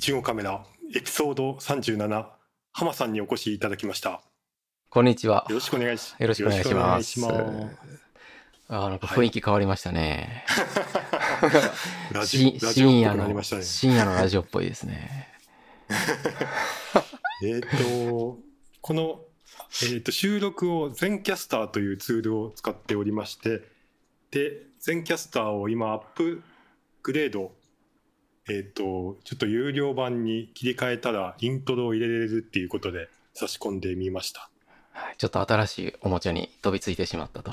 い号カメラエピソード37浜さんにお越しいただきました。こんにちは。よろしくお願いしよろしくお願いします。よろしくお願いしあなんか雰囲気変わりましたね、ま すラジしラジオっぽ深夜のね。深夜のラジオっぽいですね。えっ、とこの、えー、と収録を全キャスターというツールを使っておりましてで全キャスターを今アップグレードえっ、とちょっと有料版に切り替えたらイントロを入れれるっていうことで差し込んでみました。はい。ちょっと新しいおもちゃに飛びついてしまったと。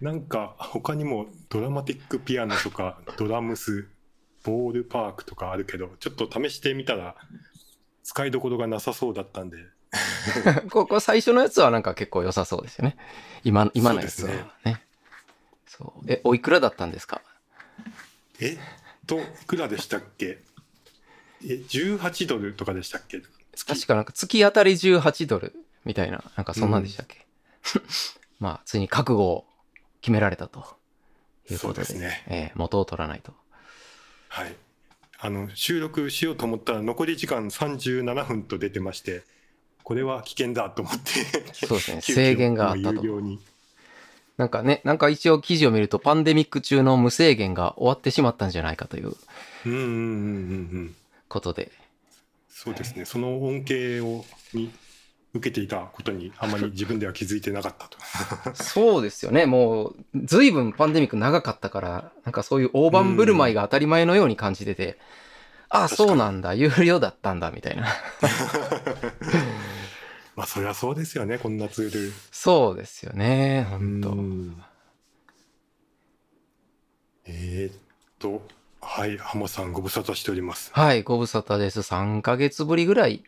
なんか他にもドラマティックピアノとかドラムスボールパークとかあるけどちょっと試してみたら使いどころがなさそうだったんで。ここ最初のやつはなんか結構良さそうですよね。今今のやつはそうね。そう。えおいくらだったんですか？え？っといくらでしたっけ？え18ドルとかでしたっけ？月？確かなんか月当たり18ドルみたいななんかそんなんでしたっけ、まあついに覚悟を決められたと。いうことでですね。ええ元を取らないと。はい。あの収録しようと思ったら残り時間37分と出てましてこれは危険だと思ってそうですね。制限があったと。もう有料になんかね、なんか一応記事を見るとパンデミック中の無制限が終わってしまったんじゃないかといううんうんうんうんうんことで。そうですね、その恩恵をに受けていたことにあまり自分では気づいてなかったと。そうですよね。もう、随分パンデミック長かったから、なんかそういう大盤振る舞いが当たり前のように感じてて、ああ、そうなんだ、有料だったんだ、みたいな。まあそりゃそうですよね、こんなツール。そうですよね、本当うんえーっと、はい、浜さんご無沙汰しております。はい、ご無沙汰です。3ヶ月ぶりぐらい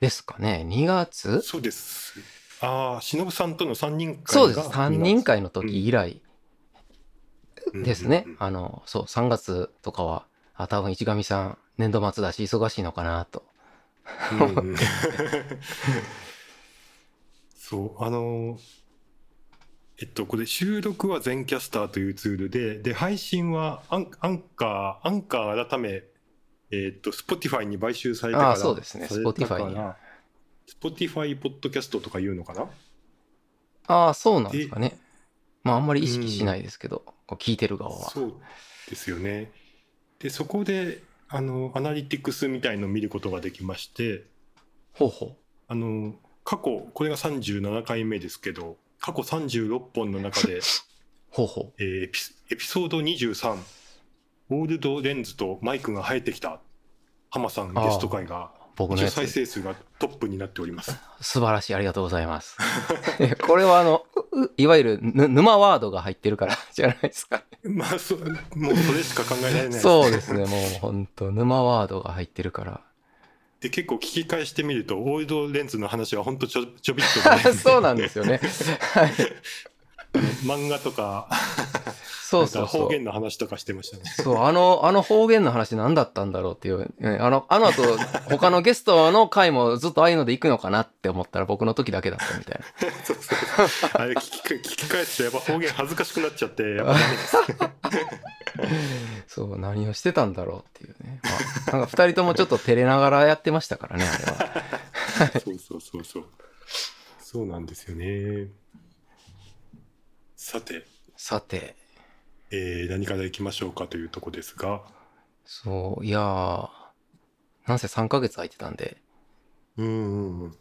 ですかね。2月？そうです。ああ、忍さんとの3人会がそうです。3人会の時以来うんですねうんうん。あの、そう、3月とかは、あ、多分市上さん、年度末だし忙しいのかなと。うんうん そうあのえっとこれ収録は Zencastr というツールでで配信はアンアンカーアンカー改めえっと Spotify に買収されてからあそうですね。Spotify にら Spotify ポッドキャストとかいうのかな？ああ、そうなんですかね。まあ、あんまり意識しないですけど、こう聞いてる側は。そうですよね。でそこであのアナリティクスみたいのを見ることができましてほうほあの過去これが37回目ですけど過去36本の中でう。ほうほう。えーエピエピソード23オールドレンズとマイクが生えてきた浜さんゲスト会が僕の再生数がトップになっております素晴らしい。ありがとうございます。これはあの、ういわゆるぬ沼ワードが入ってるから じゃないですか。まあそもうそれしか考えられないそうですね。もう本当沼ワードが入ってるから。で結構聞き返してみるとオールドレンズの話は本当ちょちょびっとで、ね、そうなんですよね。はい。漫画とかそうそう方言の話とかしてましたねそう、あの、あの方言の話何だったんだろうっていう。えあの、あの後、他のゲストの回もずっとああいうので行くのかなって思ったら僕の時だけだったみたいな。そうそうそうあれ聞き聞き返すとやっぱ方言恥ずかしくなっちゃってやっぱダメです そう、何をしてたんだろうっていうね。まあ、なんか二人ともちょっと照れながらやってましたからね、あれは。そうそうそうそう。そうなんですよね。さて、さて、えー何からいきましょうかというとこですが、そう、いやー、なんせ3ヶ月空いてたんで、うんうんうん。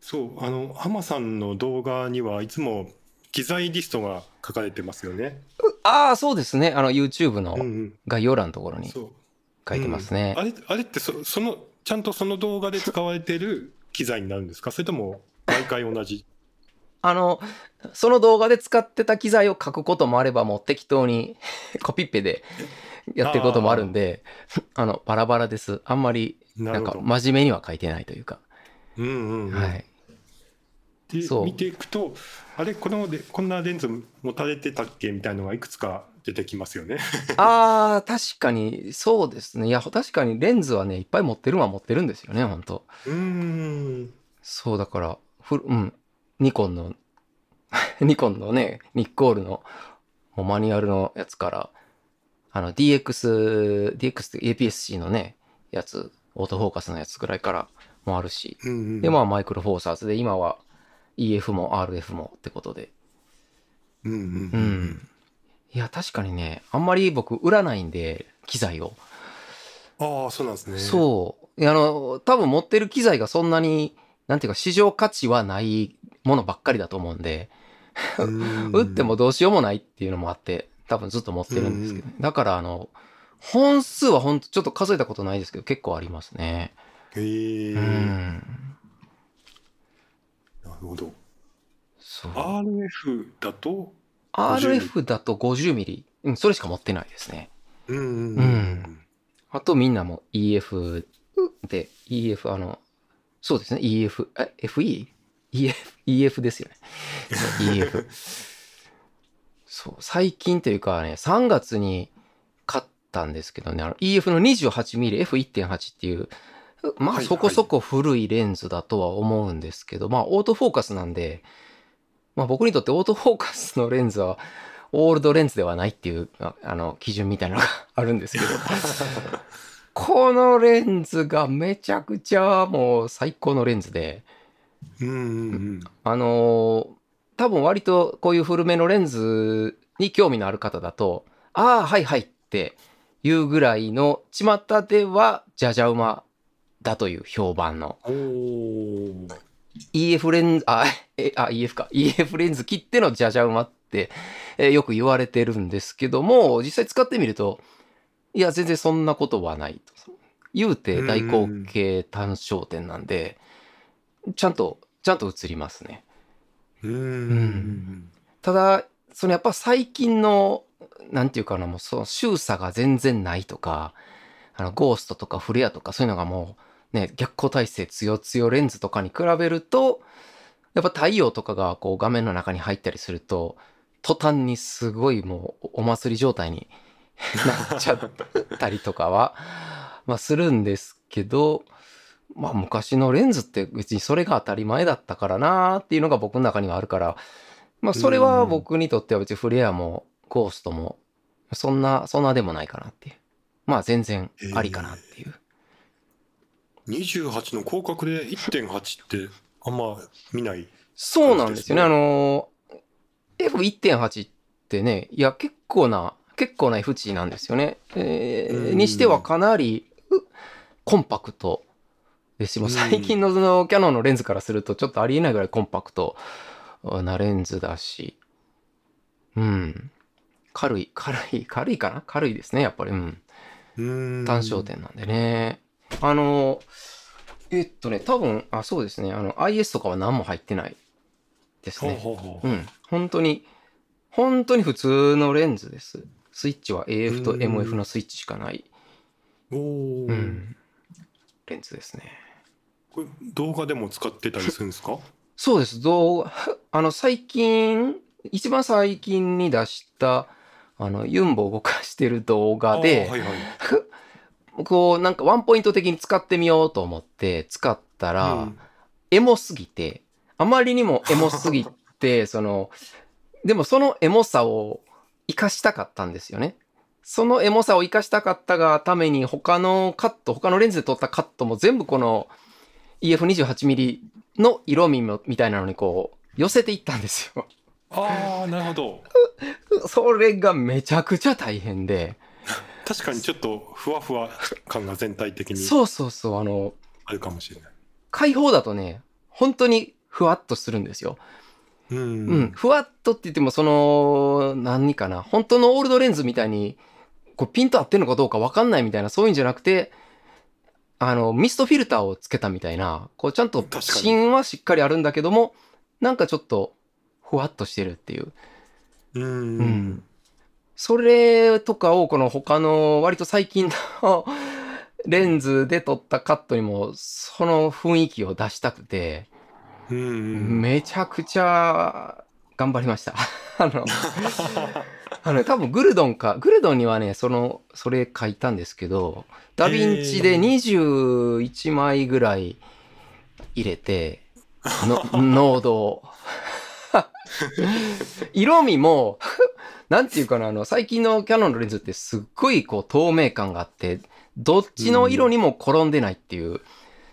そう、あの、浜さんの動画にはいつも機材リストが書かれてますよね。ああ、そうですね。あの、YouTube のうんうん。概要欄のところに。書いてますね。あれ、あれってそ、その、ちゃんとその動画で使われてる機材になるんですか？それとも、毎回同じ？あの、その動画で使ってた機材を書くこともあれば、もう適当に コピッペでやってることもあるんで、あの、バラバラです。あんまり、なんか。真面目には書いてないというか。うんうんうん。はい。でそう見ていくとあれこのでこんなレンズ持たれてたっけみたいのがいくつか出てきますよね。ああ、確かに、そうですね。いや、確かにレンズはね、いっぱい持ってるのは持ってるんですよね、本当うーんそう、だから、フル、うん、ニコンの、ニコンのね、ニッコールの、もうマニュアルのやつから、あの DX、DX って APS-C のね、やつ、オートフォーカスのやつぐらいからもあるし、うんうん、で、まあマイクロフォーサーズで、今は EF も RF もってことで。うんうんううんん。いや、確かにね、あんまり僕売らないんで、機材を。ああそうなんですねそう。あの、多分持ってる機材がそんなに、なんていうか市場価値はないものばっかりだと思うんで、うん 打ってもどうしようもないっていうのもあって、多分ずっと持ってるんですけど、だからあの、本数は本当ちょっと数えたことないですけど、結構ありますね。へえ、うん。なるほどそう。RF だと RF だと50ミリ。うん、それしか持ってないですね。うんうんうんうんあとみんなも EF で、EF、あの、そうですね、EF、え、FE?EF、EF ですよね。EF。そう、最近というかね、3月に買ったんですけどね、EF の 28mm、F1.8 っていう、まはいあそこそこ古いレンズだとは思うんですけど、まあオートフォーカスなんで、まあ僕にとってオートフォーカスのレンズはオールドレンズではないっていう、ああの、基準みたいなのがあるんですけど、このレンズがめちゃくちゃもう最高のレンズで、うんうんうん。あのー多分割とこういう古めのレンズに興味のある方だと、ああ、はいはいっていうぐらいの巷ではじゃじゃ馬だという評判の。EF レンズ、あ、え、あ、EF か。EF レンズ切ってのじゃじゃ馬って、えーよく言われてるんですけども、実際使ってみると、いや、全然そんなことはないと。言うて大口径単焦点なんで、ちゃんと、ちゃんと映りますね。うんうんただ、そのやっぱ最近の、なんていうかな、もうその周差が全然ないとか、あの、ゴーストとかフレアとかそういうのがもう、ね、逆光体制強強レンズとかに比べると、やっぱ太陽とかがこう画面の中に入ったりすると、途端にすごいもうお祭り状態に なっちゃったりとかは、まあするんですけど、まあ昔のレンズって別にそれが当たり前だったからなーっていうのが僕の中にはあるから、まあそれは僕にとっては別にフレアもゴーストもそんな、そんなでもないかなっていう。まあ全然ありかなっていう。28の広角で1.8ってあんま見ないそうなんですよね。あのー、F1.8 ってね、いや結構な、結構な F 値なんですよね。えーうんにしてはかなりうコンパクトですし、もう最近のそのキャノンのレンズからするとちょっとありえないぐらいコンパクトなレンズだし、うん。軽い、軽い、軽いかな？軽いですね、やっぱり。うん。うん単焦点なんでね。あの、えっとね、多分、あ、そうですね。あの、IS とかは何も入ってないですね。ほうほうほう、うん本当に、本当に普通のレンズです。スイッチは AF とうん MF のスイッチしかない、おお、うん、レンズですね。これ動画でも使ってたりするんですか？そうです。動画、あの、最近、一番最近に出した、あの、ユンボを動かしてる動画で、はいはい。こう、なんかワンポイント的に使ってみようと思って使ったら、うん。エモすぎて、あまりにもエモすぎて、その、でもそのエモさを活かしたかったんですよね。そのエモさを活かしたかったがために他のカット、他のレンズで撮ったカットも全部この EF28mm の色味もみたいなのにこう寄せていったんですよ。ああなるほどそれがめちゃくちゃ大変で。確かにちょっとふわふわ感が全体的にそうそうそう、あの、あるかもしれない開放だとね、本当にふわっとするんですよ。うん、うん、ふわっとって言っても、その、何かな、本当のオールドレンズみたいに、こうピント合ってるのかどうかわかんないみたいな、そういうんじゃなくて、あの、ミストフィルターをつけたみたいな、こうちゃんと芯はしっかりあるんだけども、なんかちょっと、ふわっとしてるっていう。うん。うん。それとかを、この他の、割と最近の レンズで撮ったカットにも、その雰囲気を出したくて、めちゃくちゃ頑張りました。あの、あの、多分グルドンか、グルドンにはね、その、それ書いたんですけど、ダヴィンチで21枚ぐらい入れて、の濃度を、色味も、なんていうかな、あの、最近のキャノンのレンズってすっごいこう透明感があって、どっちの色にも転んでないっていう、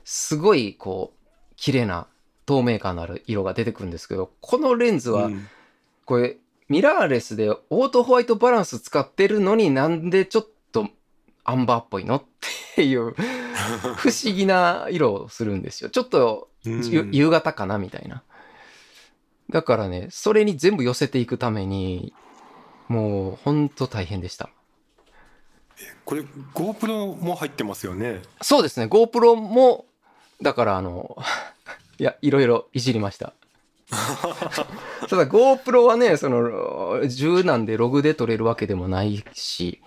すごいこう、綺麗な透明感のある色が出てくるんですけど、このレンズはう、んこれ、ミラーレスでオートホワイトバランス使ってるのになんでちょっとアンバーっぽいのっていう 不思議な色をするんですよ。ちょっと夕方かなみたいな。だからね、それに全部寄せていくために、もうほんと大変でした。これ GoPro も入ってますよね。そうですね、GoPro も、だからあの、いや、いろいろいじりました。ただ GoPro はね、その、10なんでログで撮れるわけでもないし、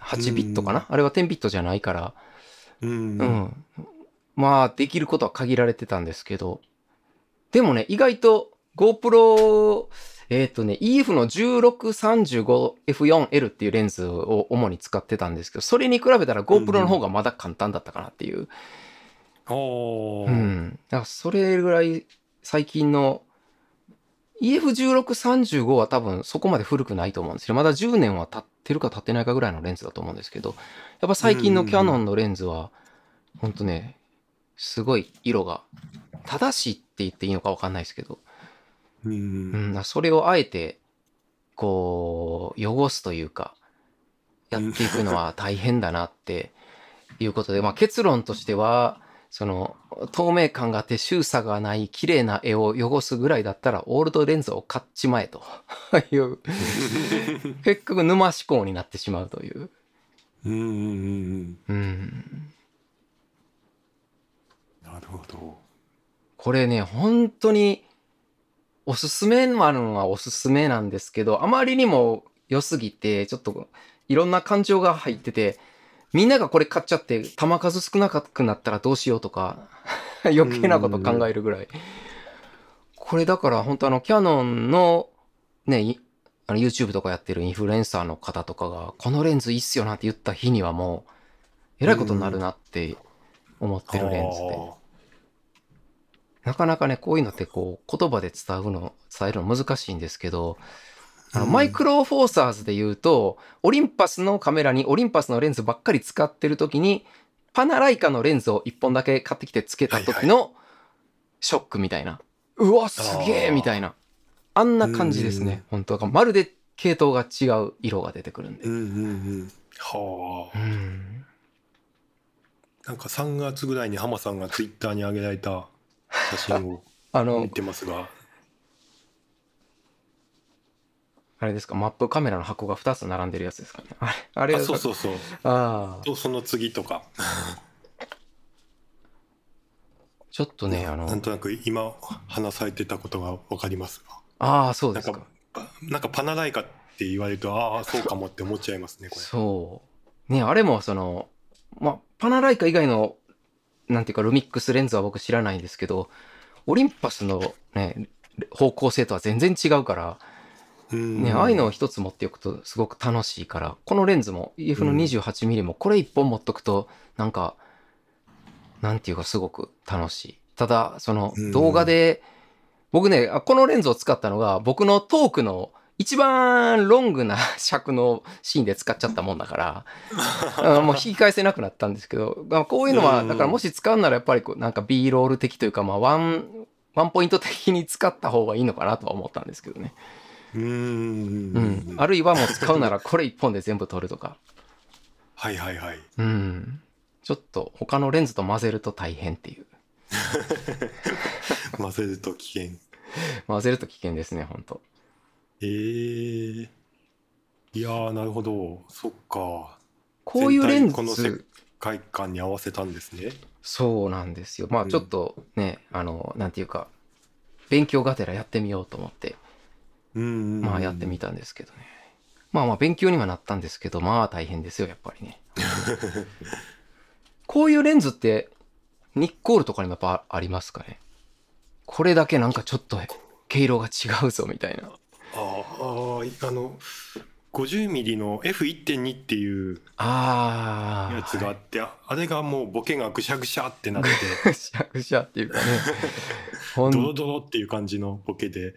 8ビットかな？あれは10ビットじゃないから、うんうん。まあ、できることは限られてたんですけど、でもね、意外と GoPro、えっ、とね、EF の 1635F4L っていうレンズを主に使ってたんですけど、それに比べたら GoPro の方がまだ簡単だったかなっていう。おーうん。だからそれぐらい最近の EF1635 は多分そこまで古くないと思うんですよ。まだ10年は経ってるか経ってないかぐらいのレンズだと思うんですけど、やっぱ最近のキャノンのレンズは、ほんとね、すごい色が正しいって言っていいのかわかんないですけど、ううんん、それをあえて、こう、汚すというか、やっていくのは大変だなっていうことで、まあ結論としては、その、透明感があって周差がない綺麗な絵を汚すぐらいだったら、オールドレンズを買っちまえという、結局沼思考になってしまうという。うんうんうんうん。なるほど。これね、本当に、おすすめなのはおすすめなんですけど、あまりにも良すぎて、ちょっといろんな感情が入ってて、みんながこれ買っちゃって、弾数少なくなったらどうしようとか、余計なこと考えるぐらい。これだから本当あの、キャノンの、ね、いあの YouTube とかやってるインフルエンサーの方とかが、このレンズいいっすよなって言った日にはもう、えらいことになるなって思ってるレンズで。なかなかね、こういうのってこう、言葉で伝うの、伝えるの難しいんですけど、あの、うんマイクロフォーサーズで言うと、オリンパスのカメラにオリンパスのレンズばっかり使ってる時に、パナライカのレンズを一本だけ買ってきてつけた時のショックみたいな。うわ、すげえみたいな。あんな感じですね。本当まるで系統が違う色が出てくるんでうん。うんうん。はあ。うん。なんか3月ぐらいに浜さんがツイッターに上げられた写真を あの見、てますが、あれですか、マップカメラの箱が2つ並んでるやつですかね？あれ、あれあそうそうそう。ああ。とその次とか、ちょっとね、あのな、んとなく今話されてたことが分かりますが、ああ、そうですか。パなんかパナライカって言われると、ああ、そうかもって思っちゃいますね、これ。そう。ね、あれもその、まあ、パナライカ以外の、なんていうか、ルミックスレンズは僕知らないんですけど、オリンパスのね、方向性とは全然違うから、うんね、ああいうのを一つ持っておくとすごく楽しいから、このレンズも EF の 28mm もこれ一本持っとくと、なんか、なんていうかすごく楽しい。ただ、そのうん動画で、僕ね、あこのレンズを使ったのが僕のトークの一番ロングな 尺のシーンで使っちゃったもんだから、あもう引き返せなくなったんですけど、まあこういうのは、うんだからもし使うならやっぱりこうなんか B ロール的というか、まあワン、ワンポイント的に使った方がいいのかなとは思ったんですけどね。うーんうん。あるいはもう使うならこれ一本で全部撮るとか。はいはいはい。うん。ちょっと他のレンズと混ぜると大変っていう。混ぜると危険。混ぜると危険ですね、本当えー、いやー、なるほど。そっか。こういうレン全体この世ズ、界観に合わせたんですね。そうなんですよ。まあうんちょっとね、あの、なんていうか、勉強がてらやってみようと思って、うんうんうん。まあやってみたんですけどね。まあまあ勉強にはなったんですけど、まあ大変ですよ、やっぱりね。こういうレンズって、ニッコールとかにもやっぱありますかね？これだけなんかちょっと毛色が違うぞみたいな。ああ、あの、50mm の F1.2 っていうああ。やつがあって、ああれがもうボケがぐしゃぐしゃってなってぐしゃぐしゃっていうかね。ドロドロっていう感じのボケで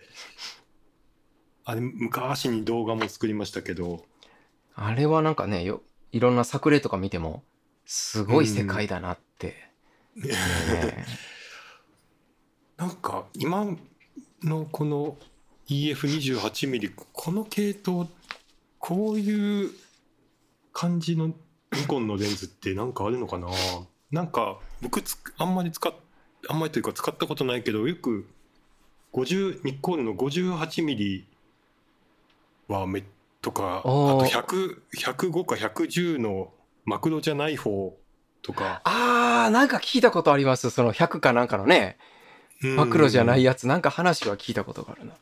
あれ昔に動画も作りましたけど。あれはなんかねよ、いろんな作例とか見ても、すごい世界だなって。ね なんか今のこの EF28mm この系統こういう感じのニコンのレンズってなんかあるのかな？なんか僕つあんまり使っあんまりというか使ったことないけどよく50ニコンの 58mm はめとかあとおー100 105か110のマクロじゃない方とか、あー、なんか聞いたことあります。その100かなんかのね、マクロじゃないやつ、なんか話は聞いたことがあるな。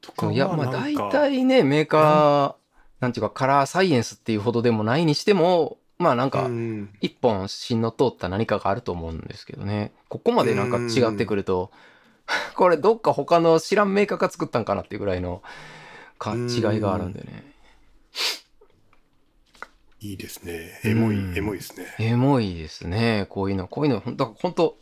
とかはいや、まあ大体ね、メーカー、なんていうかカラーサイエンスっていうほどでもないにしても、まあなんかう、ん。一本芯の通った何かがあると思うんですけどね。ここまでなんか違ってくると、これどっか他の知らんメーカーが作ったんかなっていうぐらいの違いがあるんでね。いいですね。エモい、エモいですね。エモいですね。こういうの、こういうの、本当本当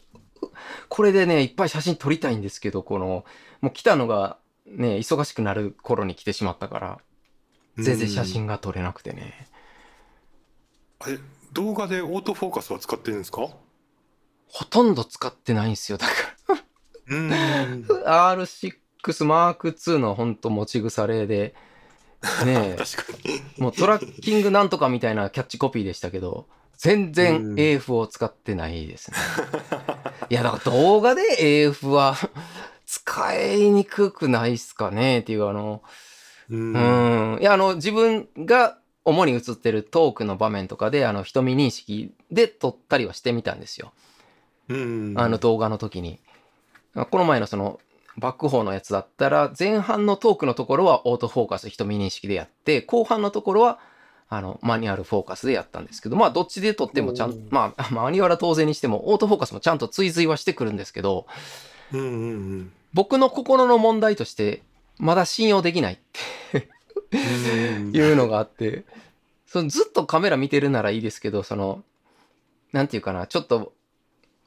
これでね、いっぱい写真撮りたいんですけど、この、もう来たのが、ね、忙しくなる頃に来てしまったから、全然写真が撮れなくてね。あれ、動画でオートフォーカスは使ってるんですか？ほとんど使ってないんですよ、だから。R6 マーク2のほんと持ち腐れで、ね もうトラッキングなんとかみたいなキャッチコピーでしたけど、全然 AF を使ってないですね。いや、だから動画で AF は 使いにくくないっすかねっていう、あの、うん。いや、あの、自分が主に映ってるトークの場面とかで、あの、瞳認識で撮ったりはしてみたんですよ。あの動画の時に。この前のその、バックホーのやつだったら、前半のトークのところはオートフォーカス瞳認識でやって、後半のところは、あの、マニュアルフォーカスでやったんですけど、まあ、どっちで撮ってもちゃんまあ、マニュアルは当然にしても、オートフォーカスもちゃんと追随はしてくるんですけど、うんうんうん。僕の心の問題として、まだ信用できないってうんいうのがあって、そのずっとカメラ見てるならいいですけど、その、なんていうかな、ちょっと、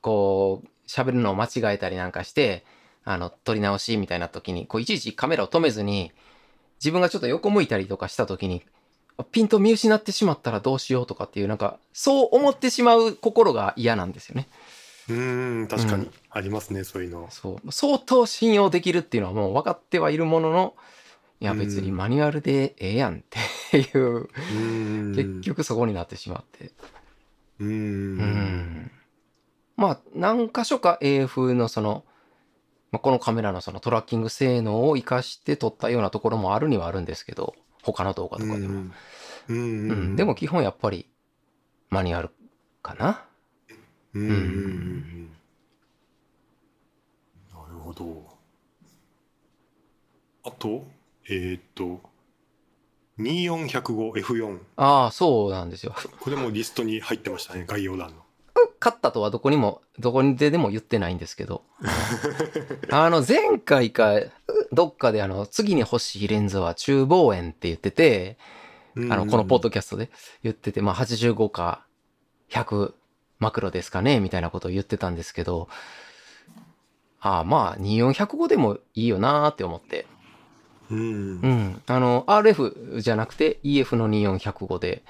こう、喋るのを間違えたりなんかして、あの、撮り直しみたいな時に、こう、いちいちカメラを止めずに、自分がちょっと横向いたりとかした時に、あピント見失ってしまったらどうしようとかっていう、なんか、そう思ってしまう心が嫌なんですよね。うん、確かにうんありますね、そういうの。そう。相当信用できるっていうのはもう分かってはいるものの、いや別にマニュアルでええやんっていう、うん。結局そこになってしまって。う。うんん。まあ、何箇所か AF のその、まあ、このカメラのそのトラッキング性能を活かして撮ったようなところもあるにはあるんですけど、他の動画とかでも。うん。でも、基本やっぱりマニュアルかな。うんうんうんうん。なるほど。あと、えーっと、24105F4。ああ、そうなんですよ。これもリストに入ってましたね、概要欄の。勝ったとはどこにも、どこにででも言ってないんですけど。あの、前回か、どっかであの、次に欲しいレンズは中望遠って言ってて、あの、このポッドキャストで言ってて、まあ、85か100マクロですかね、みたいなことを言ってたんですけど、ああ、まあ、24105でもいいよなーって思って。うん。うん。あの、RF じゃなくて EF の24105で、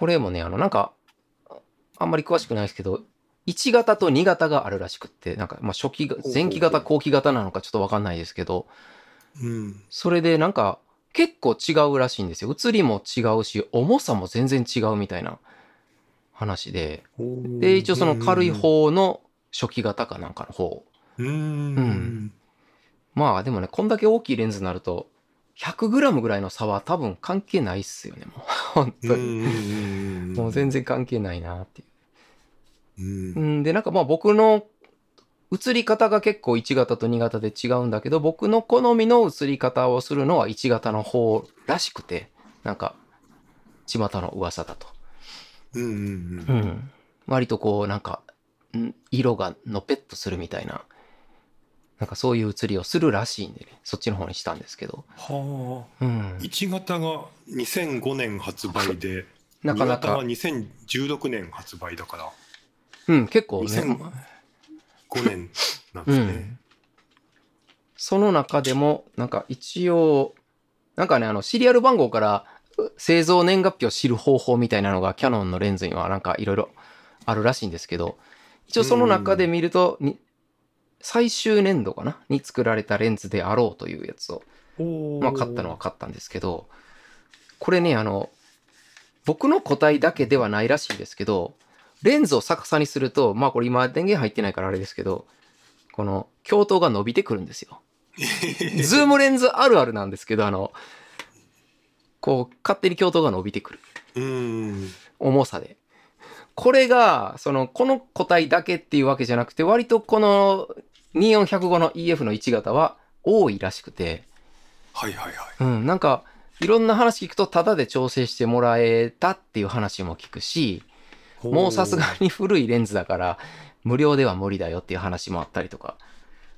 これもね、あの、なんか、あんまり詳しくないですけど、1型と2型があるらしくって、なんか、まあ、初期前期型、後期型なのかちょっとわかんないですけど、うん。それでなんか、結構違うらしいんですよ。写りも違うし、重さも全然違うみたいな話で。で、一応その軽い方の初期型かなんかの方。うん。うん。まあでもね、こんだけ大きいレンズになると、100g ぐらいの差は多分関係ないっすよね、もう。本当に。にもう全然関係ないなっていうんう。うんで、なんかまあ僕の映り方が結構1型と2型で違うんだけど、僕の好みの映り方をするのは1型の方らしくて、なんか、巷の噂だと。うんうんうん。割とこう、なんか、ん色がのぺっとするみたいな。なんかそういう写りをするらしいんでね、そっちの方にしたんですけど。はあ。うん。1型が2005年発売で、なかな2型はか、2016年発売だから、うん、結構ね。2005年なんうですね。ん。その中でも、なんか一応、なんかね、あの、シリアル番号からう製造年月日を知る方法みたいなのがキャノンのレンズにはなんかいろいろあるらしいんですけど、一応その中で見ると、に最終年度かな？に作られたレンズであろうというやつを、まあ買ったのは買ったんですけど、これね、あの、僕の個体だけではないらしいんですけど、レンズを逆さにすると、まあこれ今電源入ってないからあれですけど、この鏡筒が伸びてくるんですよ。ズームレンズあるあるなんですけど、あの、こう、勝手に鏡筒が伸びてくる。うん。重さで。これが、その、この個体だけっていうわけじゃなくて、割とこの24105の EF の1型は多いらしくて、はいはいはい。うん、なんか、いろんな話聞くと、タダで調整してもらえたっていう話も聞くし、もうさすがに古いレンズだから、無料では無理だよっていう話もあったりとか。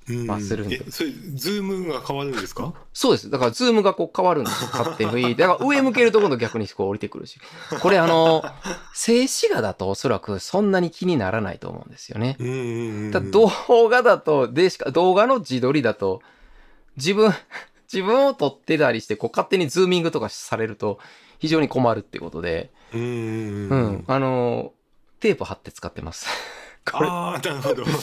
うんまあするんでえそれズームが変わるんですか？そうです。だから、ズームがこう変わるんですよ。勝手に。だから、上向けると今度逆にこう降りてくるし。これあの、静止画だとおそらくそんなに気にならないと思うんですよね。うんうんうんただ動画だと、でしか、動画の自撮りだと、自分、自分を撮ってたりして、こう勝手にズーミングとかされると非常に困るっていうことで、うんうんううんん、あの、テープ貼って使ってます。ああなるほど だか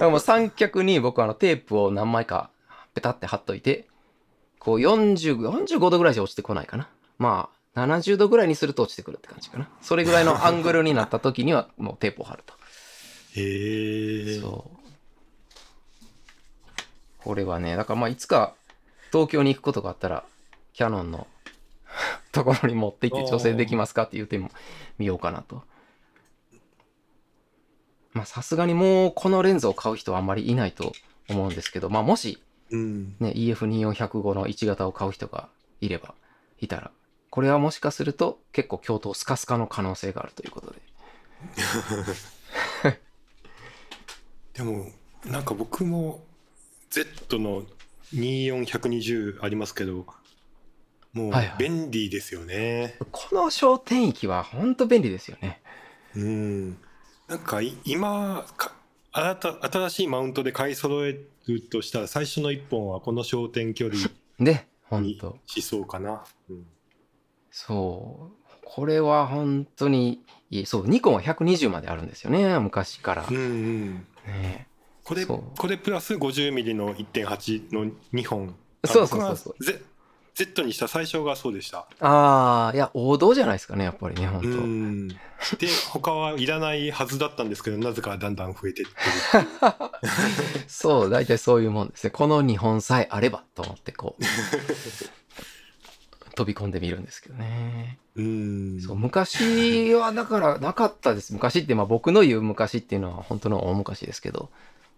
らもう三脚に僕あのテープを何枚かペタって貼っといて、こう40、45度ぐらいじゃ落ちてこないかな。まあ、70度ぐらいにすると落ちてくるって感じかな。それぐらいの アングルになった時にはもうテープを貼ると。へえそう。これはね、だからまあいつか東京に行くことがあったら、キャノンの ところに持って行って調整できますかって言っても見ようかなと。まあさすがにもうこのレンズを買う人はあんまりいないと思うんですけど、まあもしうんね、EF24105 の1型を買う人がいれば、いたら、これはもしかすると結構鏡頭スカスカの可能性があるということで。でもなんか僕も Z の24120ありますけどもうはいはい便利ですよね、この焦点域は本当便利ですよね。うんなんかい今か新た新しいマウントで買い揃えるとしたら最初の一本はこの焦点距離 で、本に当しそうかな、うん。そう。これは本当にいい。そう、ニコンは120まであるんですよね、昔から。うんうん。ね、これこれプラス 50mm の1.8の2本。あそうそうそうそう Z, にした最初がそうでしたああ、いや、王道じゃないですかね、やっぱりね、本当。うんで他はいらないはずだったんですけどなぜかだんだん増えてってる そう、大体そういうもんですね。この2本さえあればと思って、こう、飛び込んでみるんですけどね。うんそう、昔はだからなかったです。昔って、まあ僕の言う昔っていうのは本当の大昔ですけど、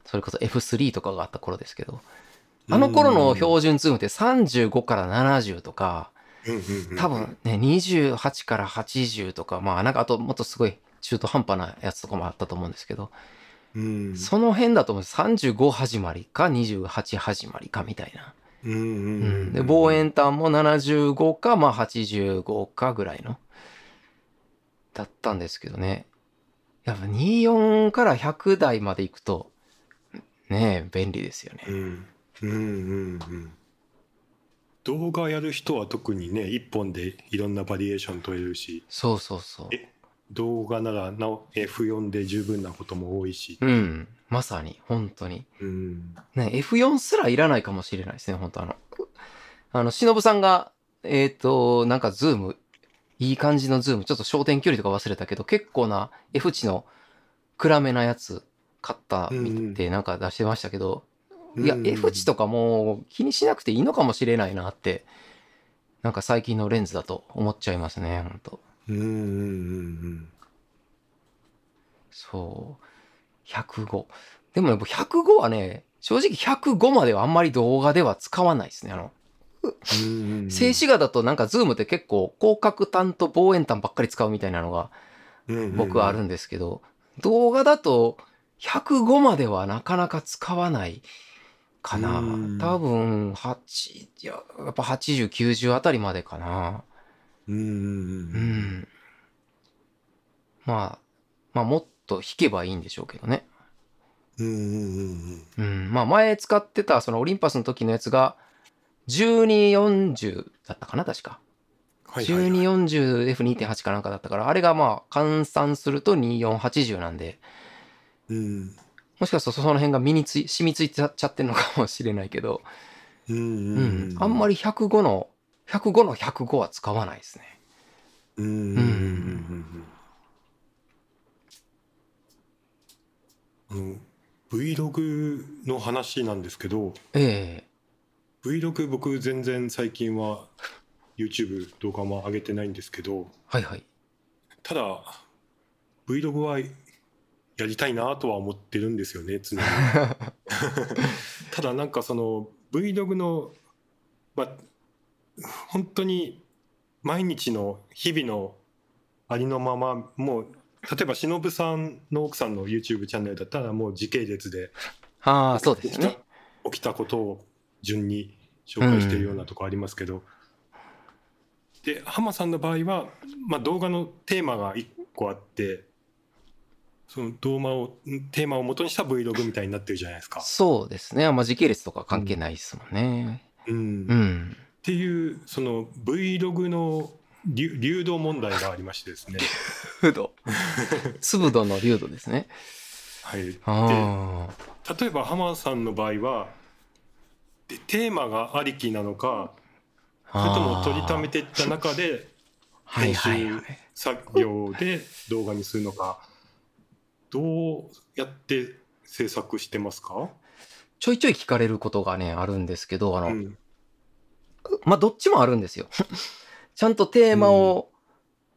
それこそ F3 とかがあった頃ですけど、あの頃の標準ズームって35から70とか、多分ね、28から80とか、まあなんかあともっとすごい中途半端なやつとかもあったと思うんですけど、うん。その辺だと思う。35始まりか28始まりかみたいな。うんうんううん。ん、で、望遠端も75か、まあ85かぐらいの、だったんですけどね。やっぱ24から100台まで行くと、ねえ、便利ですよね。うんうんうんうん動画やる人は特にね一本でいろんなバリエーション取れるしそうそうそう。え動画ならなお F4 で十分なことも多いしうん。まさに、本当に。うんね、F4 すらいらないかもしれないですね、本当あの。あの、忍さんが、えっ、と、なんかズーム、いい感じのズーム、ちょっと焦点距離とか忘れたけど、結構な F 値の暗めなやつ買った見てなんか出してましたけど、いや、うん F 値とかもう気にしなくていいのかもしれないなって、なんか最近のレンズだと思っちゃいますね、本当うんうんうんそう。105。でもね、僕105はね、正直105まではあんまり動画では使わないですね。あの、うんうん静止画だとなんかズームって結構広角端と望遠端ばっかり使うみたいなのが僕はあるんですけど、動画だと105まではなかなか使わないかなうん。多分、8、いや、やっぱ80、90あたりまでかな。うんうん。まあ、まあもっと弾けばいいんでしょうけどね。うんうんうんうん。まあ前使ってたそのオリンパスの時のやつが、1240だったかな、確か。はいはいはい 1240F2.8 かなんかだったから、あれがまあ換算すると2480なんで、うんもしかするとその辺が身につい、染みついてちゃってるのかもしれないけど、うん。あんまりり105の、105の105は使わないですね。うんうんうんうんうんあの Vlog の話なんですけどえ Vlog 僕全然最近は YouTube 動画も上げてないんですけどえはいはい。ただ Vlog はやりたいなとは思ってるんですよね常に ただなんかその Vlog のまあ本当に毎日の日々のありのままもう例えば忍さんの奥さんの YouTube チャンネルだったらもう時系列でああ、そうですよね。起きたことを順に紹介してるようなとこありますけど、で浜さんの場合は、まあ、動画のテーマが1個あってその動画をテーマを元にした Vlog みたいになってるじゃないですか。そうですね。まあ時系列とか関係ないですもんね。うんうん。っていうその Vlog の流流動問題がありましてですね。流度。粒度の流度ですね。はい、あ例えば浜さんの場合はでテーマがありきなのかあ。それとも取りためていった中ではいはいはい。作業で動画にするのかどうやって制作してますか、ちょいちょい聞かれることがね、あるんですけど、あの、うん。まあどっちもあるんですよ。ちゃんとテーマを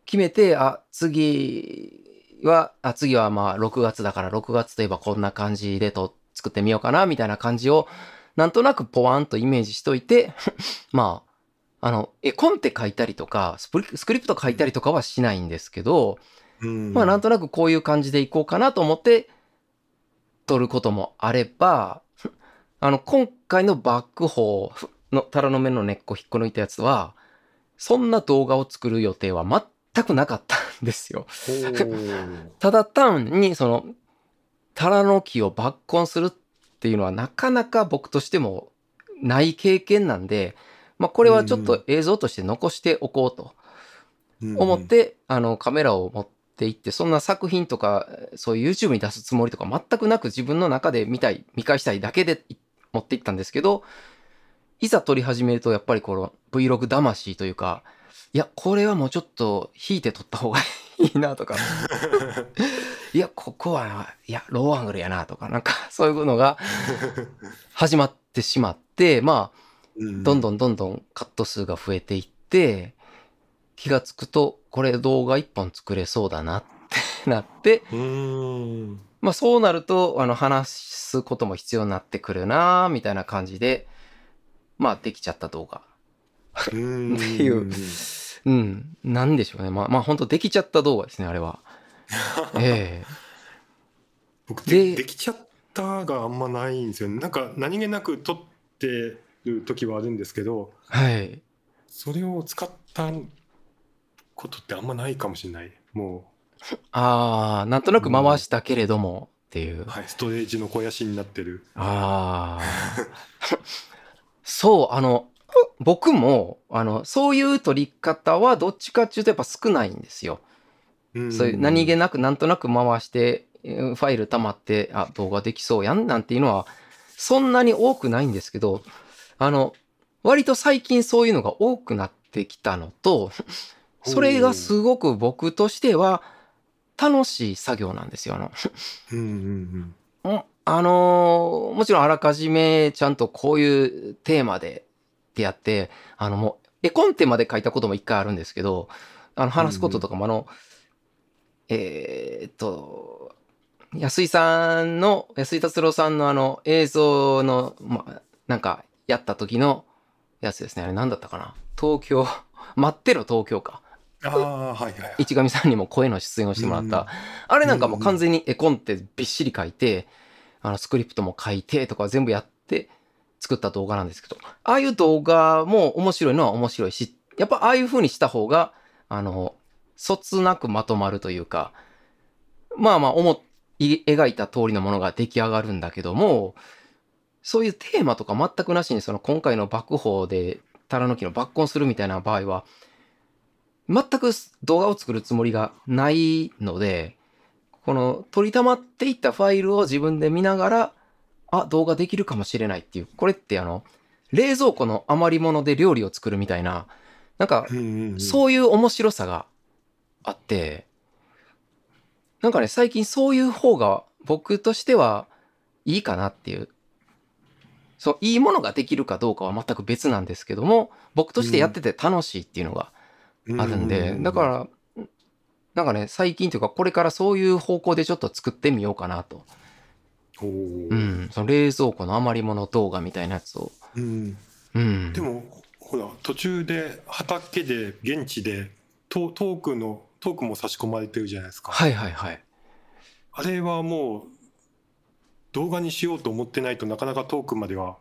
決めて、あ、次は、あ、次はまあ6月だから6月といえばこんな感じでと作ってみようかな、みたいな感じを、なんとなくポワンとイメージしといて、まあ、あの、絵コンテ書いたりとか、スプリスクリプト書いたりとかはしないんですけど、うんまあなんとなくこういう感じでいこうかなと思って撮ることもあれば、あの今回のバックホーのタラの芽の根っこ引っこ抜いたやつは、そんな動画を作る予定は全くなかったんですよ。ただ単にそのタラの木を抜根するっていうのはなかなか僕としてもない経験なんで、まあこれはちょっと映像として残しておこうと。思っ、て、あの、カメラを持って行って、そんな作品とか、そういう YouTube に出すつもりとか全くなく自分の中で見たい、見返したいだけでい持って行ったんですけど、いざ撮り始めると、やっぱりこの Vlog 魂というか、いや、これはもうちょっと引いて撮った方がいいなとか、いや、ここは、いや、ローアングルやなとか、なんかそういうのが始まってしまって、まあ、うん。どんどんどんどんカット数が増えていって、気がつくと、これ動画一本作れそうだなってなって、うーんまあそうなると、あの、話すことも必要になってくるなみたいな感じで、まあできちゃった動画。うんっていううん。なんでしょうね。まあまあ本当できちゃった動画ですね、あれは。ええ僕ででできちゃったがあんまないんですよねなんか何気なく撮ってる時はあるんですけどはい。それを使ったことってあんまないかもしれないも ああ、なんとなく回したけれどもっていうう、。はい、ストレージの肥やしになってるああ。そう、あの、僕も、あの、そういう撮り方はどっちかっていうとやっぱ少ないんですよ。そういう何気なくなんとなく回して、えーファイル溜まって、あ、動画できそうやんなんていうのは、そんなに多くないんですけど、あの、割と最近そういうのが多くなってきたのと、それがすごく僕としては楽しい作業なんですよ。あの、うんうんうんあのーもちろんあらかじめちゃんとこういうテーマでってやって、あのもう、絵コンテまで書いたことも一回あるんですけど、あの話すこととかもあの、えーっと、安井さんの、安井達郎さんのあの映像の、まあ、なんかやった時のやつですね。あれ何だったかな？東京、待ってろ東京か。ああはいはいはい。市上さんにも声の出演をしてもらった、うんあれなんかもう完全に絵コンテびっしり書いて、あのスクリプトも書いてとか全部やって作った動画なんですけど、ああいう動画も面白いのは面白いし、やっぱああいう風にした方が、あの、そつなくまとまるというか、まあまあ思い描いた通りのものが出来上がるんだけども、そういうテーマとか全くなしにその今回の爆砲でタラノキの抜根するみたいな場合は、全く動画を作るつもりがないので、この取りたまっていったファイルを自分で見ながら、あ、動画できるかもしれないっていう、これってあの、冷蔵庫の余り物で料理を作るみたいな、なんか、そういう面白さがあって、なんかね、最近そういう方が僕としてはいいかなっていう。そう、いいものができるかどうかは全く別なんですけども、僕としてやってて楽しいっていうのがあるんで、だから、なんかね、最近というか、これからそういう方向でちょっと作ってみようかなと。うん、その冷蔵庫の余り物動画みたいなやつを。うん。うん、でも、ほら、途中で畑で、現地でト、トークの、トークも差し込まれてるじゃないですか。はいはいはい。あれはもう、動画にしようと思ってないとなかなかトークまでは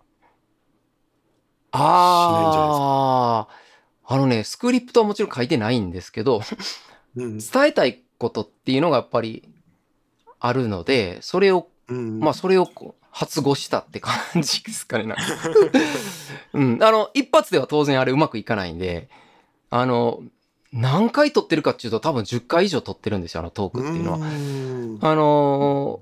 ああ、あのね、スクリプトはもちろん書いてないんですけど、うん、伝えたいことっていうのがやっぱりあるので、それを、うん、まあそれを発語したって感じですかね、なんか。うん。あの、一発では当然あれうまくいかないんで、あの、何回撮ってるかっていうと多分10回以上撮ってるんですよ、あのトークっていうのは。あの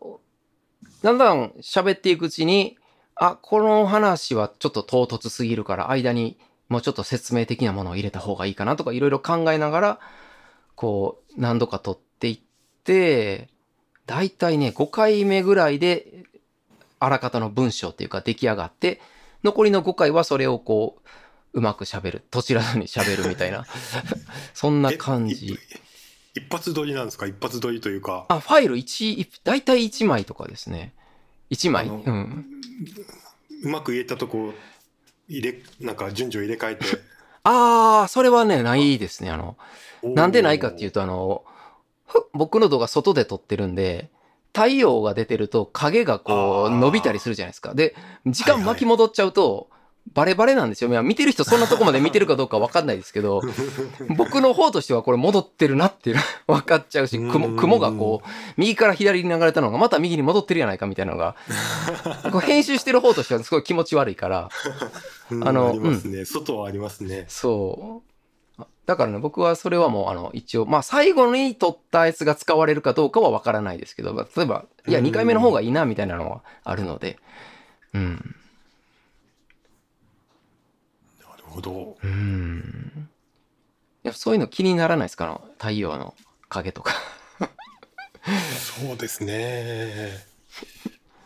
ー、だんだん喋っていくうちに、あ、この話はちょっと唐突すぎるから間にもうちょっと説明的なものを入れた方がいいかなとかいろいろ考えながら、こう、何度か撮っていって、だいたいね、5回目ぐらいで、あらかたの文章っていうか出来上がって、残りの5回はそれをこう、うまく喋る。どちらに喋るみたいな。そんな感じ。一発撮りなんですか？一発撮りというか。あ、ファイル1、だいたい1枚とかですね。1枚。うん。うまく言えたとこ入れ、なんか順序入れ替えて。ああ、それはね、ないですね。あの、なんでないかっていうと、あの、僕の動画外で撮ってるんで、太陽が出てると影がこう伸びたりするじゃないですか。で、時間巻き戻っちゃうと、バレバレなんですよ。見てる人そんなとこまで見てるかどうかわかんないですけど、僕の方としてはこれ戻ってるなっていうの分かっちゃうし、雲雲がこう、右から左に流れたのがまた右に戻ってるやないかみたいなのが、こう編集してる方としてはすごい気持ち悪いから、あの、ありますね。外はありますね。そう。だからね、僕はそれはもう、あの、一応、まあ、最後に撮ったやつが使われるかどうかはわからないですけど、例えば、いや、2回目の方がいいな、みたいなのはあるので、うん。ほど。うん。いや、そういうの気にならないですか？太陽の影とかそうですね。